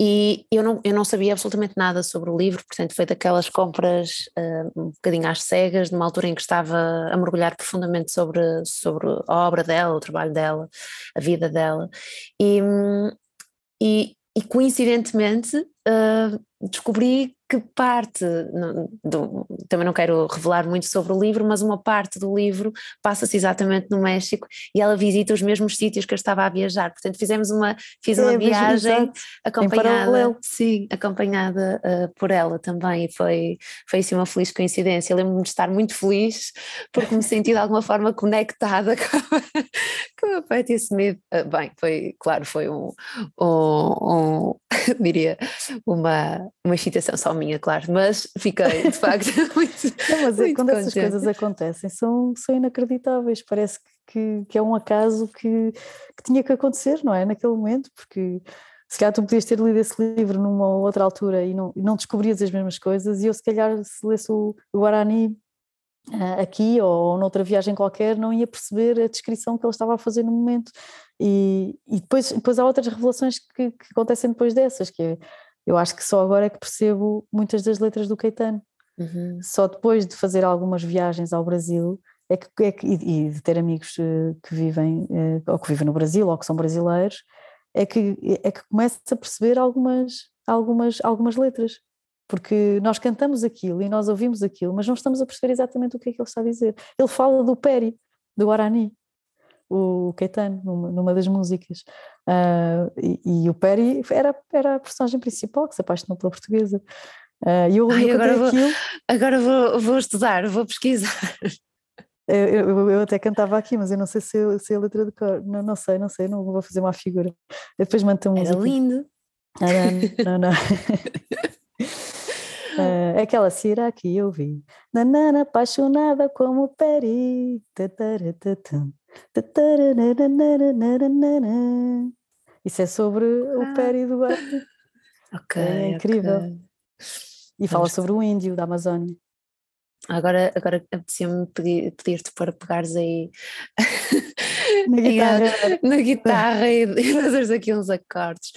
e eu não, eu não sabia absolutamente nada sobre o livro, portanto foi daquelas compras uh, um bocadinho às cegas, numa altura em que estava a mergulhar profundamente sobre, sobre a obra dela, o trabalho dela, a vida dela, e, e, e coincidentemente uh, descobri que parte, do, também não quero revelar muito sobre o livro, mas uma parte do livro passa-se exatamente no México e ela visita os mesmos sítios que eu estava a viajar. Portanto, fizemos uma, fiz uma é, viagem acompanhada, sim, acompanhada uh, por ela também e foi, foi assim uma feliz coincidência. Lembro-me de estar muito feliz porque me senti de alguma forma conectada com, com a Patti Smith. Uh, bem, foi, claro, foi um, um, um diria, uma, uma excitação só minha, claro, mas fiquei de facto muito. Não, mas é muito quando contente. essas coisas acontecem são, são inacreditáveis, parece que, que é um acaso que, que tinha que acontecer, não é? Naquele momento, porque se calhar tu podias ter lido esse livro numa outra altura e não, não descobrias as mesmas coisas, e eu se calhar se lesse o, Guarani uh, aqui ou noutra viagem qualquer não ia perceber a descrição que ele estava a fazer no momento. E, e depois, depois há outras revelações que, que acontecem depois dessas, que é eu acho que só agora é que percebo muitas das letras do Caetano. Uhum. Só depois de fazer algumas viagens ao Brasil é que, é que, e de ter amigos eh, que vivem eh, ou que vivem no Brasil ou que são brasileiros é que é que começo a perceber algumas algumas algumas letras porque nós cantamos aquilo e nós ouvimos aquilo mas não estamos a perceber exatamente o que é que ele está a dizer ele fala do Peri do Guarani o Caetano numa, numa das músicas uh, e, e, o Perry era, era a personagem principal que se apaixonou pela portuguesa uh, e eu, Ai, agora, vou, aquilo, agora vou, vou estudar, vou pesquisar eu, eu, eu, até cantava aqui, mas eu não sei se, se é a letra de cor. Não, não sei, não sei, não vou fazer uma figura. Eu depois mando um Era lindo. não, não. Uh, aquela cira que eu vi, nanana apaixonada como Peri. Isso é sobre o Peri do Guarani. Ok. É incrível. Okay. E fala Vamos sobre o índio da Amazónia. Agora, agora apetecia-me pedir-te para pegares aí na guitarra, na guitarra e, e fazeres aqui uns acordes.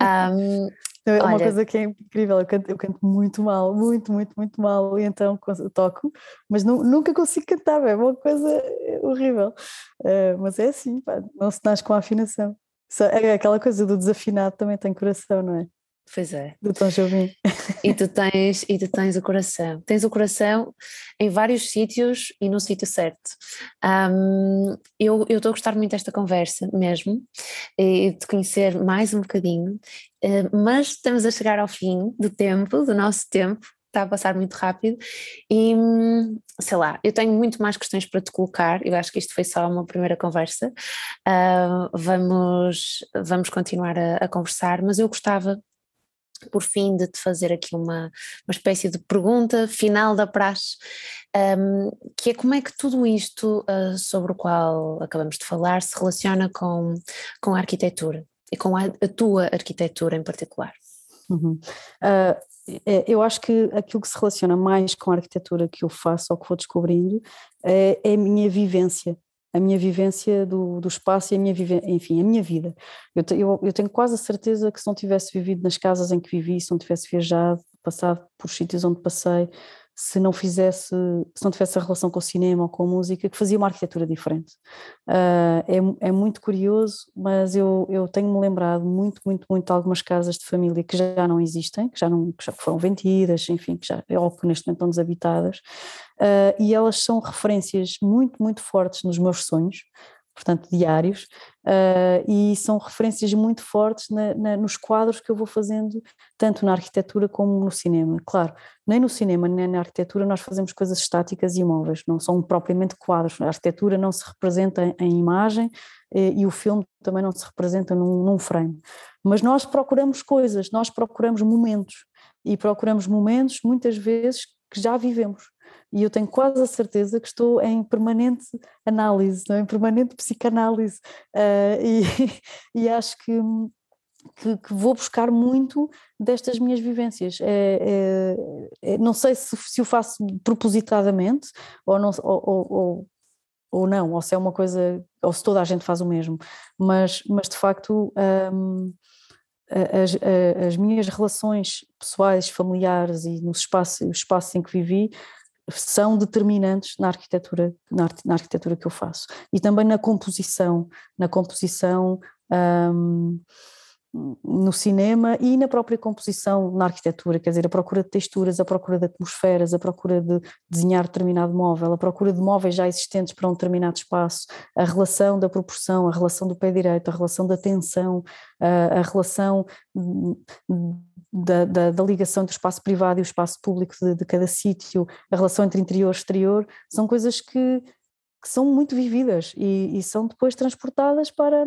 Um, É uma Olha, coisa que é incrível, eu canto, eu canto muito mal, muito, muito, muito mal, e então toco, mas não, nunca consigo cantar, é uma coisa horrível. Uh, mas é assim, pá, não se nasce com a afinação. É aquela coisa do desafinado também tem coração, não é? Pois é. Do Tom Jobim. E tu tens, e tu tens o coração. Tens o coração em vários sítios e no sítio certo. Um, eu estou a gostar muito desta conversa mesmo, e de conhecer mais um bocadinho, uh, mas estamos a chegar ao fim do tempo, do nosso tempo, está a passar muito rápido e sei lá, eu tenho muito mais questões para te colocar, eu acho que isto foi só uma primeira conversa, uh, vamos, vamos continuar a, a, conversar, mas eu gostava por fim de te fazer aqui uma, uma espécie de pergunta final da praxe, um, que é como é que tudo isto uh, sobre o qual acabamos de falar se relaciona com, com a arquitetura e com a, a tua arquitetura em particular? Uhum. Uh, eu acho que aquilo que se relaciona mais com a arquitetura que eu faço ou que vou descobrindo é, é a minha vivência a minha vivência do, do espaço e a minha enfim, a minha vida. Eu, eu, eu, tenho quase a certeza que se não tivesse vivido nas casas em que vivi, se não tivesse viajado, passado por sítios onde passei, se não fizesse, se não tivesse a relação com o cinema ou com a música, que fazia uma arquitetura diferente. Uh, é, é muito curioso, mas eu, eu tenho-me lembrado muito, muito, muito de algumas casas de família que já não existem, que já, não, que já foram vendidas, enfim, que já, ou que neste momento estão desabitadas, uh, e elas são referências muito, muito fortes nos meus sonhos, portanto diários, uh, e são referências muito fortes na, na, nos quadros que eu vou fazendo, tanto na arquitetura como no cinema. Claro, nem no cinema nem na arquitetura nós fazemos coisas estáticas e imóveis, não são propriamente quadros. A arquitetura não se representa em, em imagem e, e, o filme também não se representa num, num frame. Mas nós procuramos coisas, nós procuramos momentos e procuramos momentos muitas vezes que já vivemos e eu tenho quase a certeza que estou em permanente análise, não é? em permanente psicanálise, uh, e, e acho que, que, que, vou buscar muito destas minhas vivências. É, é, é, não sei se, se o faço propositadamente ou não, ou, ou, ou, não, ou se é uma coisa, ou se toda a gente faz o mesmo, mas, mas de facto. Um, as, as, minhas relações pessoais, familiares e nos espaços, espaços em que vivi são determinantes na arquitetura, na, na, arquitetura que eu faço. E também na composição, na composição um, no cinema e na própria composição na arquitetura, quer dizer, a procura de texturas, a procura de atmosferas, a procura de desenhar determinado móvel, a procura de móveis já existentes para um determinado espaço, a relação da proporção, a relação do pé direito, a relação da tensão, a, a relação da, da, da, ligação entre o espaço privado e o espaço público de, de cada sítio, a relação entre interior e exterior, são coisas que, que são muito vividas e, e, são depois transportadas para,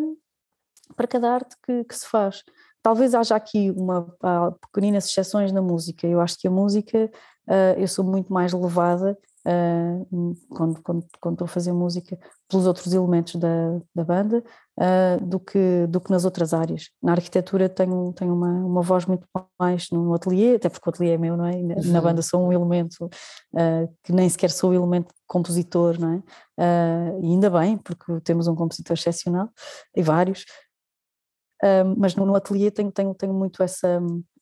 para cada arte que, que se faz. Talvez haja aqui uma pequeninas exceções na música. Eu acho que a música, uh, eu sou muito mais levada uh, quando, quando, quando estou a fazer música pelos outros elementos da, da banda uh, do, que, do que nas outras áreas. Na arquitetura tenho, tenho uma, uma voz muito mais no ateliê, até porque o ateliê é meu, não é? Na, uhum. na banda sou um elemento uh, que nem sequer sou o elemento compositor, não é? e ainda bem, porque temos um compositor excepcional, e vários, mas no, no ateliê tenho, tenho, tenho muito essa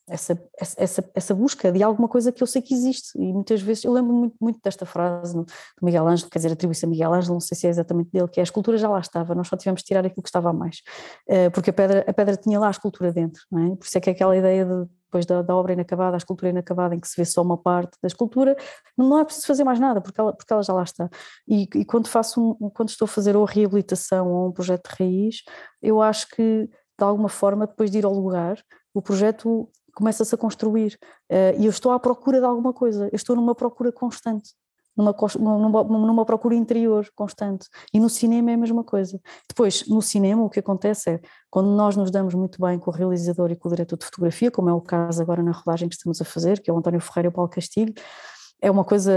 essa, essa, essa busca de alguma coisa que eu sei que existe e muitas vezes, eu lembro muito, muito desta frase do Miguel Ângelo, quer dizer, atribui-se a Miguel Ângelo, não sei se é exatamente dele, que é a escultura já lá estava, nós só tivemos de tirar aquilo que estava a mais, eh, porque a pedra, a pedra tinha lá a escultura dentro, não é? por isso é que é aquela ideia de depois da, da, obra inacabada, a escultura inacabada, em que se vê só uma parte da escultura, não é preciso fazer mais nada, porque ela, porque ela já lá está. E, e quando faço um, quando estou a fazer ou a reabilitação ou um projeto de raiz, eu acho que de alguma forma, depois de ir ao lugar, o projeto começa-se a construir uh, e eu estou à procura de alguma coisa, eu estou numa procura constante, numa, numa, numa, procura interior constante. E no cinema é a mesma coisa. Depois, no cinema, o que acontece é, quando nós nos damos muito bem com o realizador e com o diretor de fotografia, como é o caso agora na rodagem que estamos a fazer, que é o António Ferreira e o Paulo Castilho, é uma coisa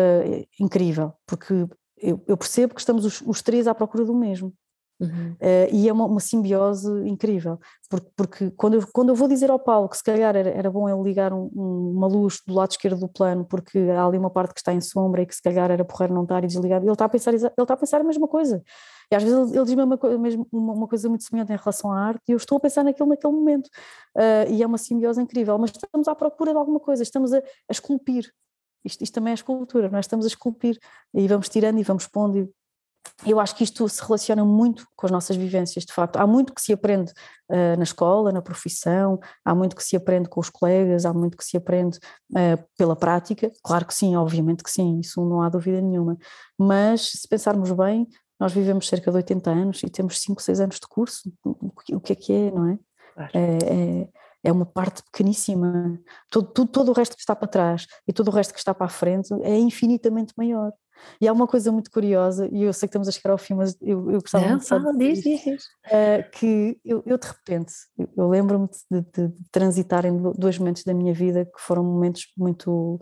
incrível, porque eu, eu percebo que estamos os, os três à procura do mesmo. Uhum. Uh, e é uma, uma, simbiose incrível, porque, porque, quando, eu, quando eu vou dizer ao Paulo que se calhar era, era bom ele ligar um, um, uma luz do lado esquerdo do plano, porque há ali uma parte que está em sombra e que se calhar era porreiro não estar e desligar, ele está a pensar, ele está a, pensar a mesma coisa. E às vezes ele, ele diz-me uma, uma, uma, coisa muito semelhante em relação à arte e eu estou a pensar naquilo naquele momento. Uh, e é uma simbiose incrível, mas estamos à procura de alguma coisa, estamos a, a esculpir. Isto, isto, também é escultura, nós estamos a esculpir e vamos tirando e vamos pondo e eu acho que isto se relaciona muito com as nossas vivências, de facto. Há muito que se aprende uh, na escola, na profissão, há muito que se aprende com os colegas, há muito que se aprende uh, pela prática. Claro que sim, obviamente que sim, isso não há dúvida nenhuma. Mas se pensarmos bem, nós vivemos cerca de 80 anos e temos 5, 6 anos de curso. O que é que é, não é? Claro. é, é é uma parte pequeníssima. Todo, todo, todo, o resto que está para trás e todo o resto que está para a frente é infinitamente maior. E há uma coisa muito curiosa, e eu sei que estamos a chegar ao fim, mas eu, eu gostava Não, de saber. Diz, diz, diz. Uh, que eu, eu, de repente, eu, eu lembro-me de, de, de, transitar em dois momentos da minha vida que foram momentos muito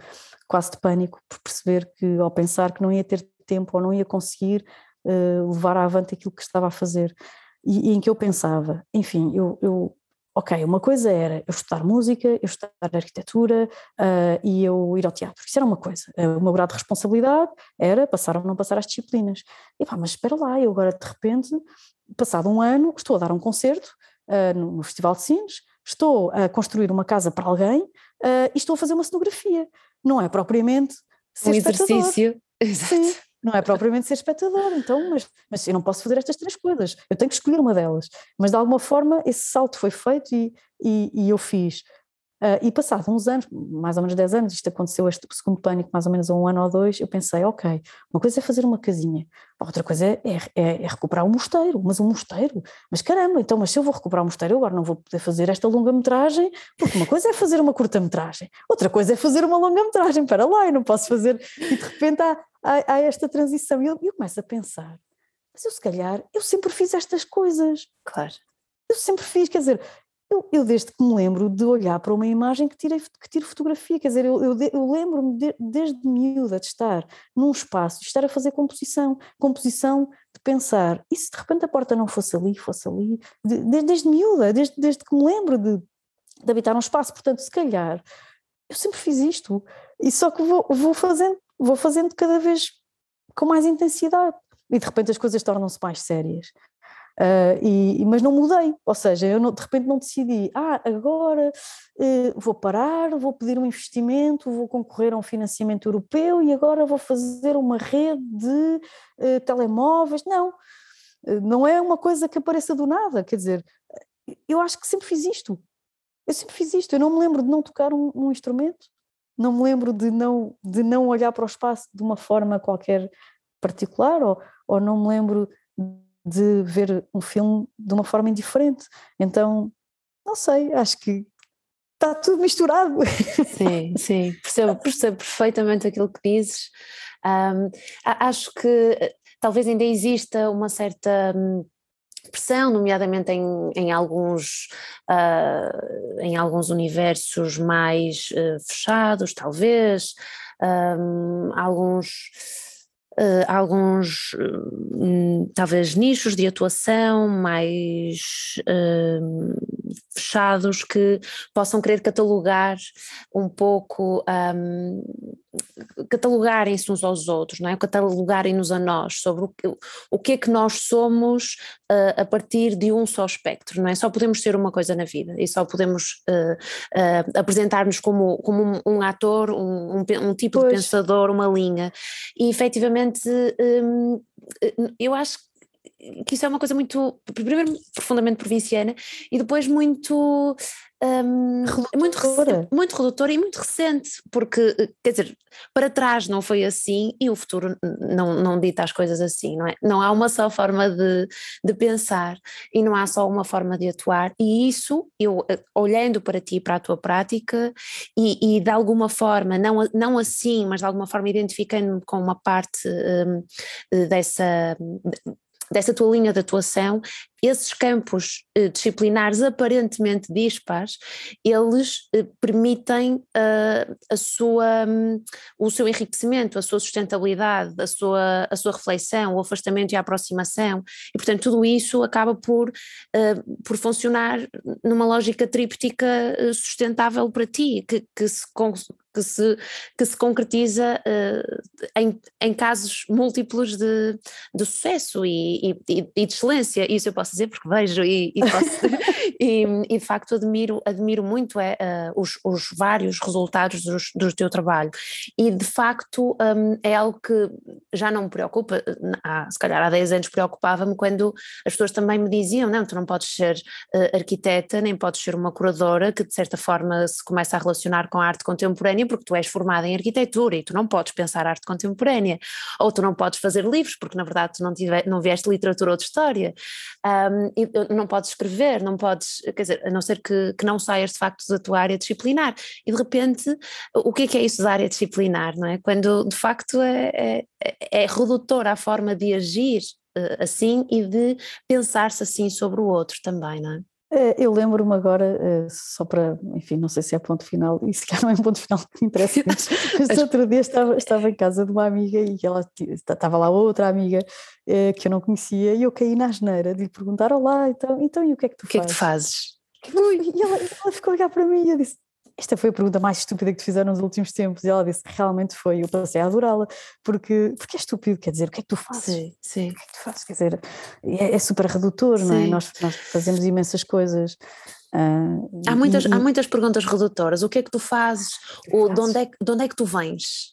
quase de pânico, por perceber que, ao pensar que não ia ter tempo ou não ia conseguir uh, levar avante aquilo que estava a fazer. E, e, em que eu pensava, enfim, eu, eu ok, uma coisa era eu estudar música, eu estudar arquitetura uh, e eu ir ao teatro. Isso era uma coisa. Uh, o meu grau de responsabilidade era passar ou não passar as disciplinas. E pá, mas espera lá, eu agora de repente, passado um ano, estou a dar um concerto uh, no, no, Festival de Sines, estou a construir uma casa para alguém e estou a fazer uma cenografia. Não é propriamente ser um exercício. Exato. Sim não é propriamente ser espectador, então, mas, mas eu não posso fazer estas três coisas, eu tenho que escolher uma delas. Mas de alguma forma esse salto foi feito e, e, e eu fiz. Uh, e passado uns anos, mais ou menos 10 anos, isto aconteceu este segundo pânico, mais ou menos um ano ou dois, eu pensei, ok, uma coisa é fazer uma casinha, outra coisa é, é, é, recuperar um mosteiro, mas um mosteiro, mas caramba, então, mas se eu vou recuperar um mosteiro, agora não vou poder fazer esta longa-metragem, porque uma coisa é fazer uma curta-metragem, outra coisa é fazer uma longa-metragem, para lá, eu não posso fazer, e de repente há, há esta transição, e eu, eu começo a pensar, mas eu se calhar, eu sempre fiz estas coisas. Claro. Eu sempre fiz, quer dizer, eu, eu, desde que me lembro de olhar para uma imagem que, tirei, que tiro fotografia, quer dizer, eu, eu, eu lembro-me de, desde miúda de estar num espaço, de estar a fazer composição, composição de pensar, e se de repente a porta não fosse ali, fosse ali, de, desde, desde miúda, desde, desde que me lembro de, de habitar um espaço, portanto, se calhar, eu sempre fiz isto, e só que vou, vou fazendo, vou fazendo cada vez com mais intensidade, e de repente as coisas tornam-se mais sérias. Uh, e, mas não mudei, ou seja, eu não, de repente não decidi, ah, agora uh, vou parar, vou pedir um investimento, vou concorrer a um financiamento europeu e agora vou fazer uma rede de uh, telemóveis. Não, não é uma coisa que apareça do nada, quer dizer, eu acho que sempre fiz isto. Eu sempre fiz isto, eu não me lembro de não tocar um, um instrumento, não me lembro de não, de não olhar para o espaço de uma forma qualquer particular, ou, ou não me lembro de ver um filme de uma forma indiferente. Então, não sei, acho que está tudo misturado. Sim, sim, percebo, percebo perfeitamente aquilo que dizes. Um, acho que eh, talvez ainda exista uma certa hum, pressão, nomeadamente em, em, alguns, uh, em alguns universos mais uh, fechados, talvez, um, alguns uh, alguns uh, talvez nichos de atuação mais uh, fechados que possam querer catalogar um pouco, um, catalogarem-se uns aos outros, não é? catalogarem-nos a nós sobre o que, o que é que nós somos uh, a partir de um só espectro, não é? Só podemos ser uma coisa na vida e só podemos uh, uh, apresentar-nos como, como um, um ator, um, um, um tipo pois. de pensador, uma linha. E efetivamente um, eu acho que que isso é uma coisa muito, primeiro profundamente provinciana e depois muito um, muito, muito redutora e muito recente, porque, quer dizer, para trás não foi assim e o futuro não, não dita as coisas assim, não é? Não há uma só forma de, de pensar e não há só uma forma de atuar, e isso, eu eh, olhando para ti, para a tua prática, e, e de alguma forma, não, não assim, mas de alguma forma identificando-me com uma parte um, dessa dessa tua linha de atuação, esses campos eh, disciplinares aparentemente dispares, eles eh, permitem uh, a sua, um, o seu enriquecimento, a sua sustentabilidade, a sua, a sua reflexão, o afastamento e a aproximação, e portanto tudo isso acaba por, uh, por funcionar numa lógica tríptica sustentável para ti, que, que se que se, que se concretiza uh, em, em casos múltiplos de, de sucesso e, e, e, de excelência, isso eu posso dizer porque vejo e, e, posso, e, e, de facto admiro, admiro muito é, uh, os, os vários resultados do, do teu trabalho. E de facto um, é algo que já não me preocupa, há, se calhar há 10 anos preocupava-me quando as pessoas também me diziam, não, tu não podes ser uh, arquiteta, nem podes ser uma curadora que de certa forma se começa a relacionar com a arte contemporânea porque tu és formada em arquitetura e tu não podes pensar arte contemporânea, ou tu não podes fazer livros porque na verdade tu não, tive, não vieste literatura ou de história, um, não podes escrever, não podes, quer dizer, a não ser que, que não saias de facto da tua área disciplinar, e de repente o que é que é isso da área disciplinar, não é? Quando de facto é, é, é à forma de agir uh, assim e de pensar-se assim sobre o outro também, não é? Eh, eu lembro-me agora, eh, só para, enfim, não sei se é ponto final, e se calhar não é um ponto final que me interessa mas outro dia estava, estava em casa de uma amiga e ela estava lá outra amiga eh, que eu não conhecia e eu caí na asneira de lhe perguntar, olá, então, então e o que é que tu fazes? O que é que tu fazes? E ela, ela ficou a olhar para mim e eu disse, esta foi a pergunta mais estúpida que te fizeram nos últimos tempos. E ela disse, realmente foi, eu passei a adorá-la, porque, porque é estúpido, quer dizer, o que é que tu fazes? Sim, sim. O que é que tu fazes? Quer dizer, é, é super redutor, sim. não é? Nós, nós fazemos imensas coisas. Uh, há, muitas, e, há muitas perguntas redutoras. O que é que tu fazes? O, de, onde é, de onde é que tu vens?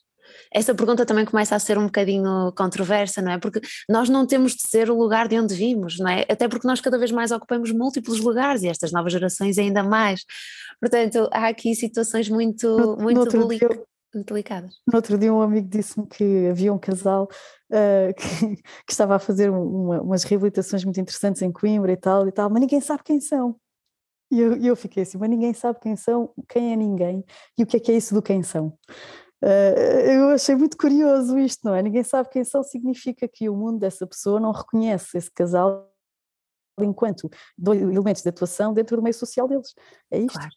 Essa pergunta também começa a ser um bocadinho controversa, não é? Porque nós não temos de ser o lugar de onde vimos, não é? Até porque nós cada vez mais ocupamos múltiplos lugares e estas novas gerações ainda mais. Portanto, há aqui situações muito, no, muito, no dia, delicadas. No outro dia um amigo disse-me que havia um casal uh, que, que, estava a fazer uma, umas reabilitações muito interessantes em Coimbra e tal e tal, mas ninguém sabe quem são. E eu, eu fiquei assim, mas ninguém sabe quem são, quem é ninguém e o que é que é isso do quem são. Uh, eu achei muito curioso isto, não é? Ninguém sabe quem são, significa que o mundo dessa pessoa não reconhece esse casal enquanto elementos de atuação dentro do meio social deles. É isto. Claro,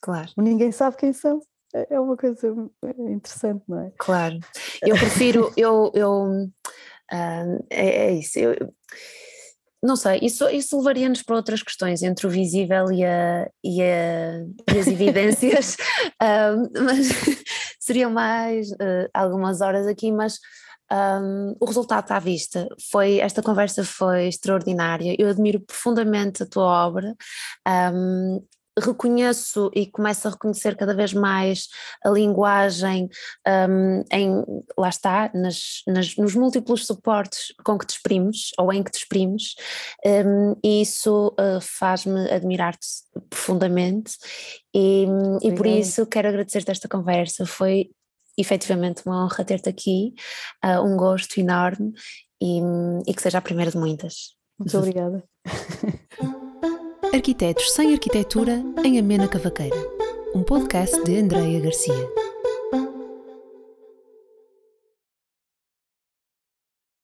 claro. Ninguém sabe quem são. É, é uma coisa interessante, não é? Claro. Eu prefiro, eu, eu uh, é, é, isso. Eu, não sei, isso, isso levaria-nos para outras questões entre o visível e, a, e, a, e as evidências, uh, mas seriam mais uh, algumas horas aqui, mas um, o resultado está à vista. Foi, esta conversa foi extraordinária. Eu admiro profundamente a tua obra. Um, reconheço e começo a reconhecer cada vez mais a linguagem um, em, lá está, nas, nas, nos múltiplos suportes com que te exprimes ou em que te exprimes um, e isso uh, faz-me admirar-te profundamente e, e por isso quero agradecer-te esta conversa, foi efetivamente uma honra ter-te aqui, uh, um gosto enorme e, e que seja a primeira de muitas. Muito obrigada. Arquitetos sem Arquitetura em Amena Cavaqueira, um podcast de Andreia Garcia.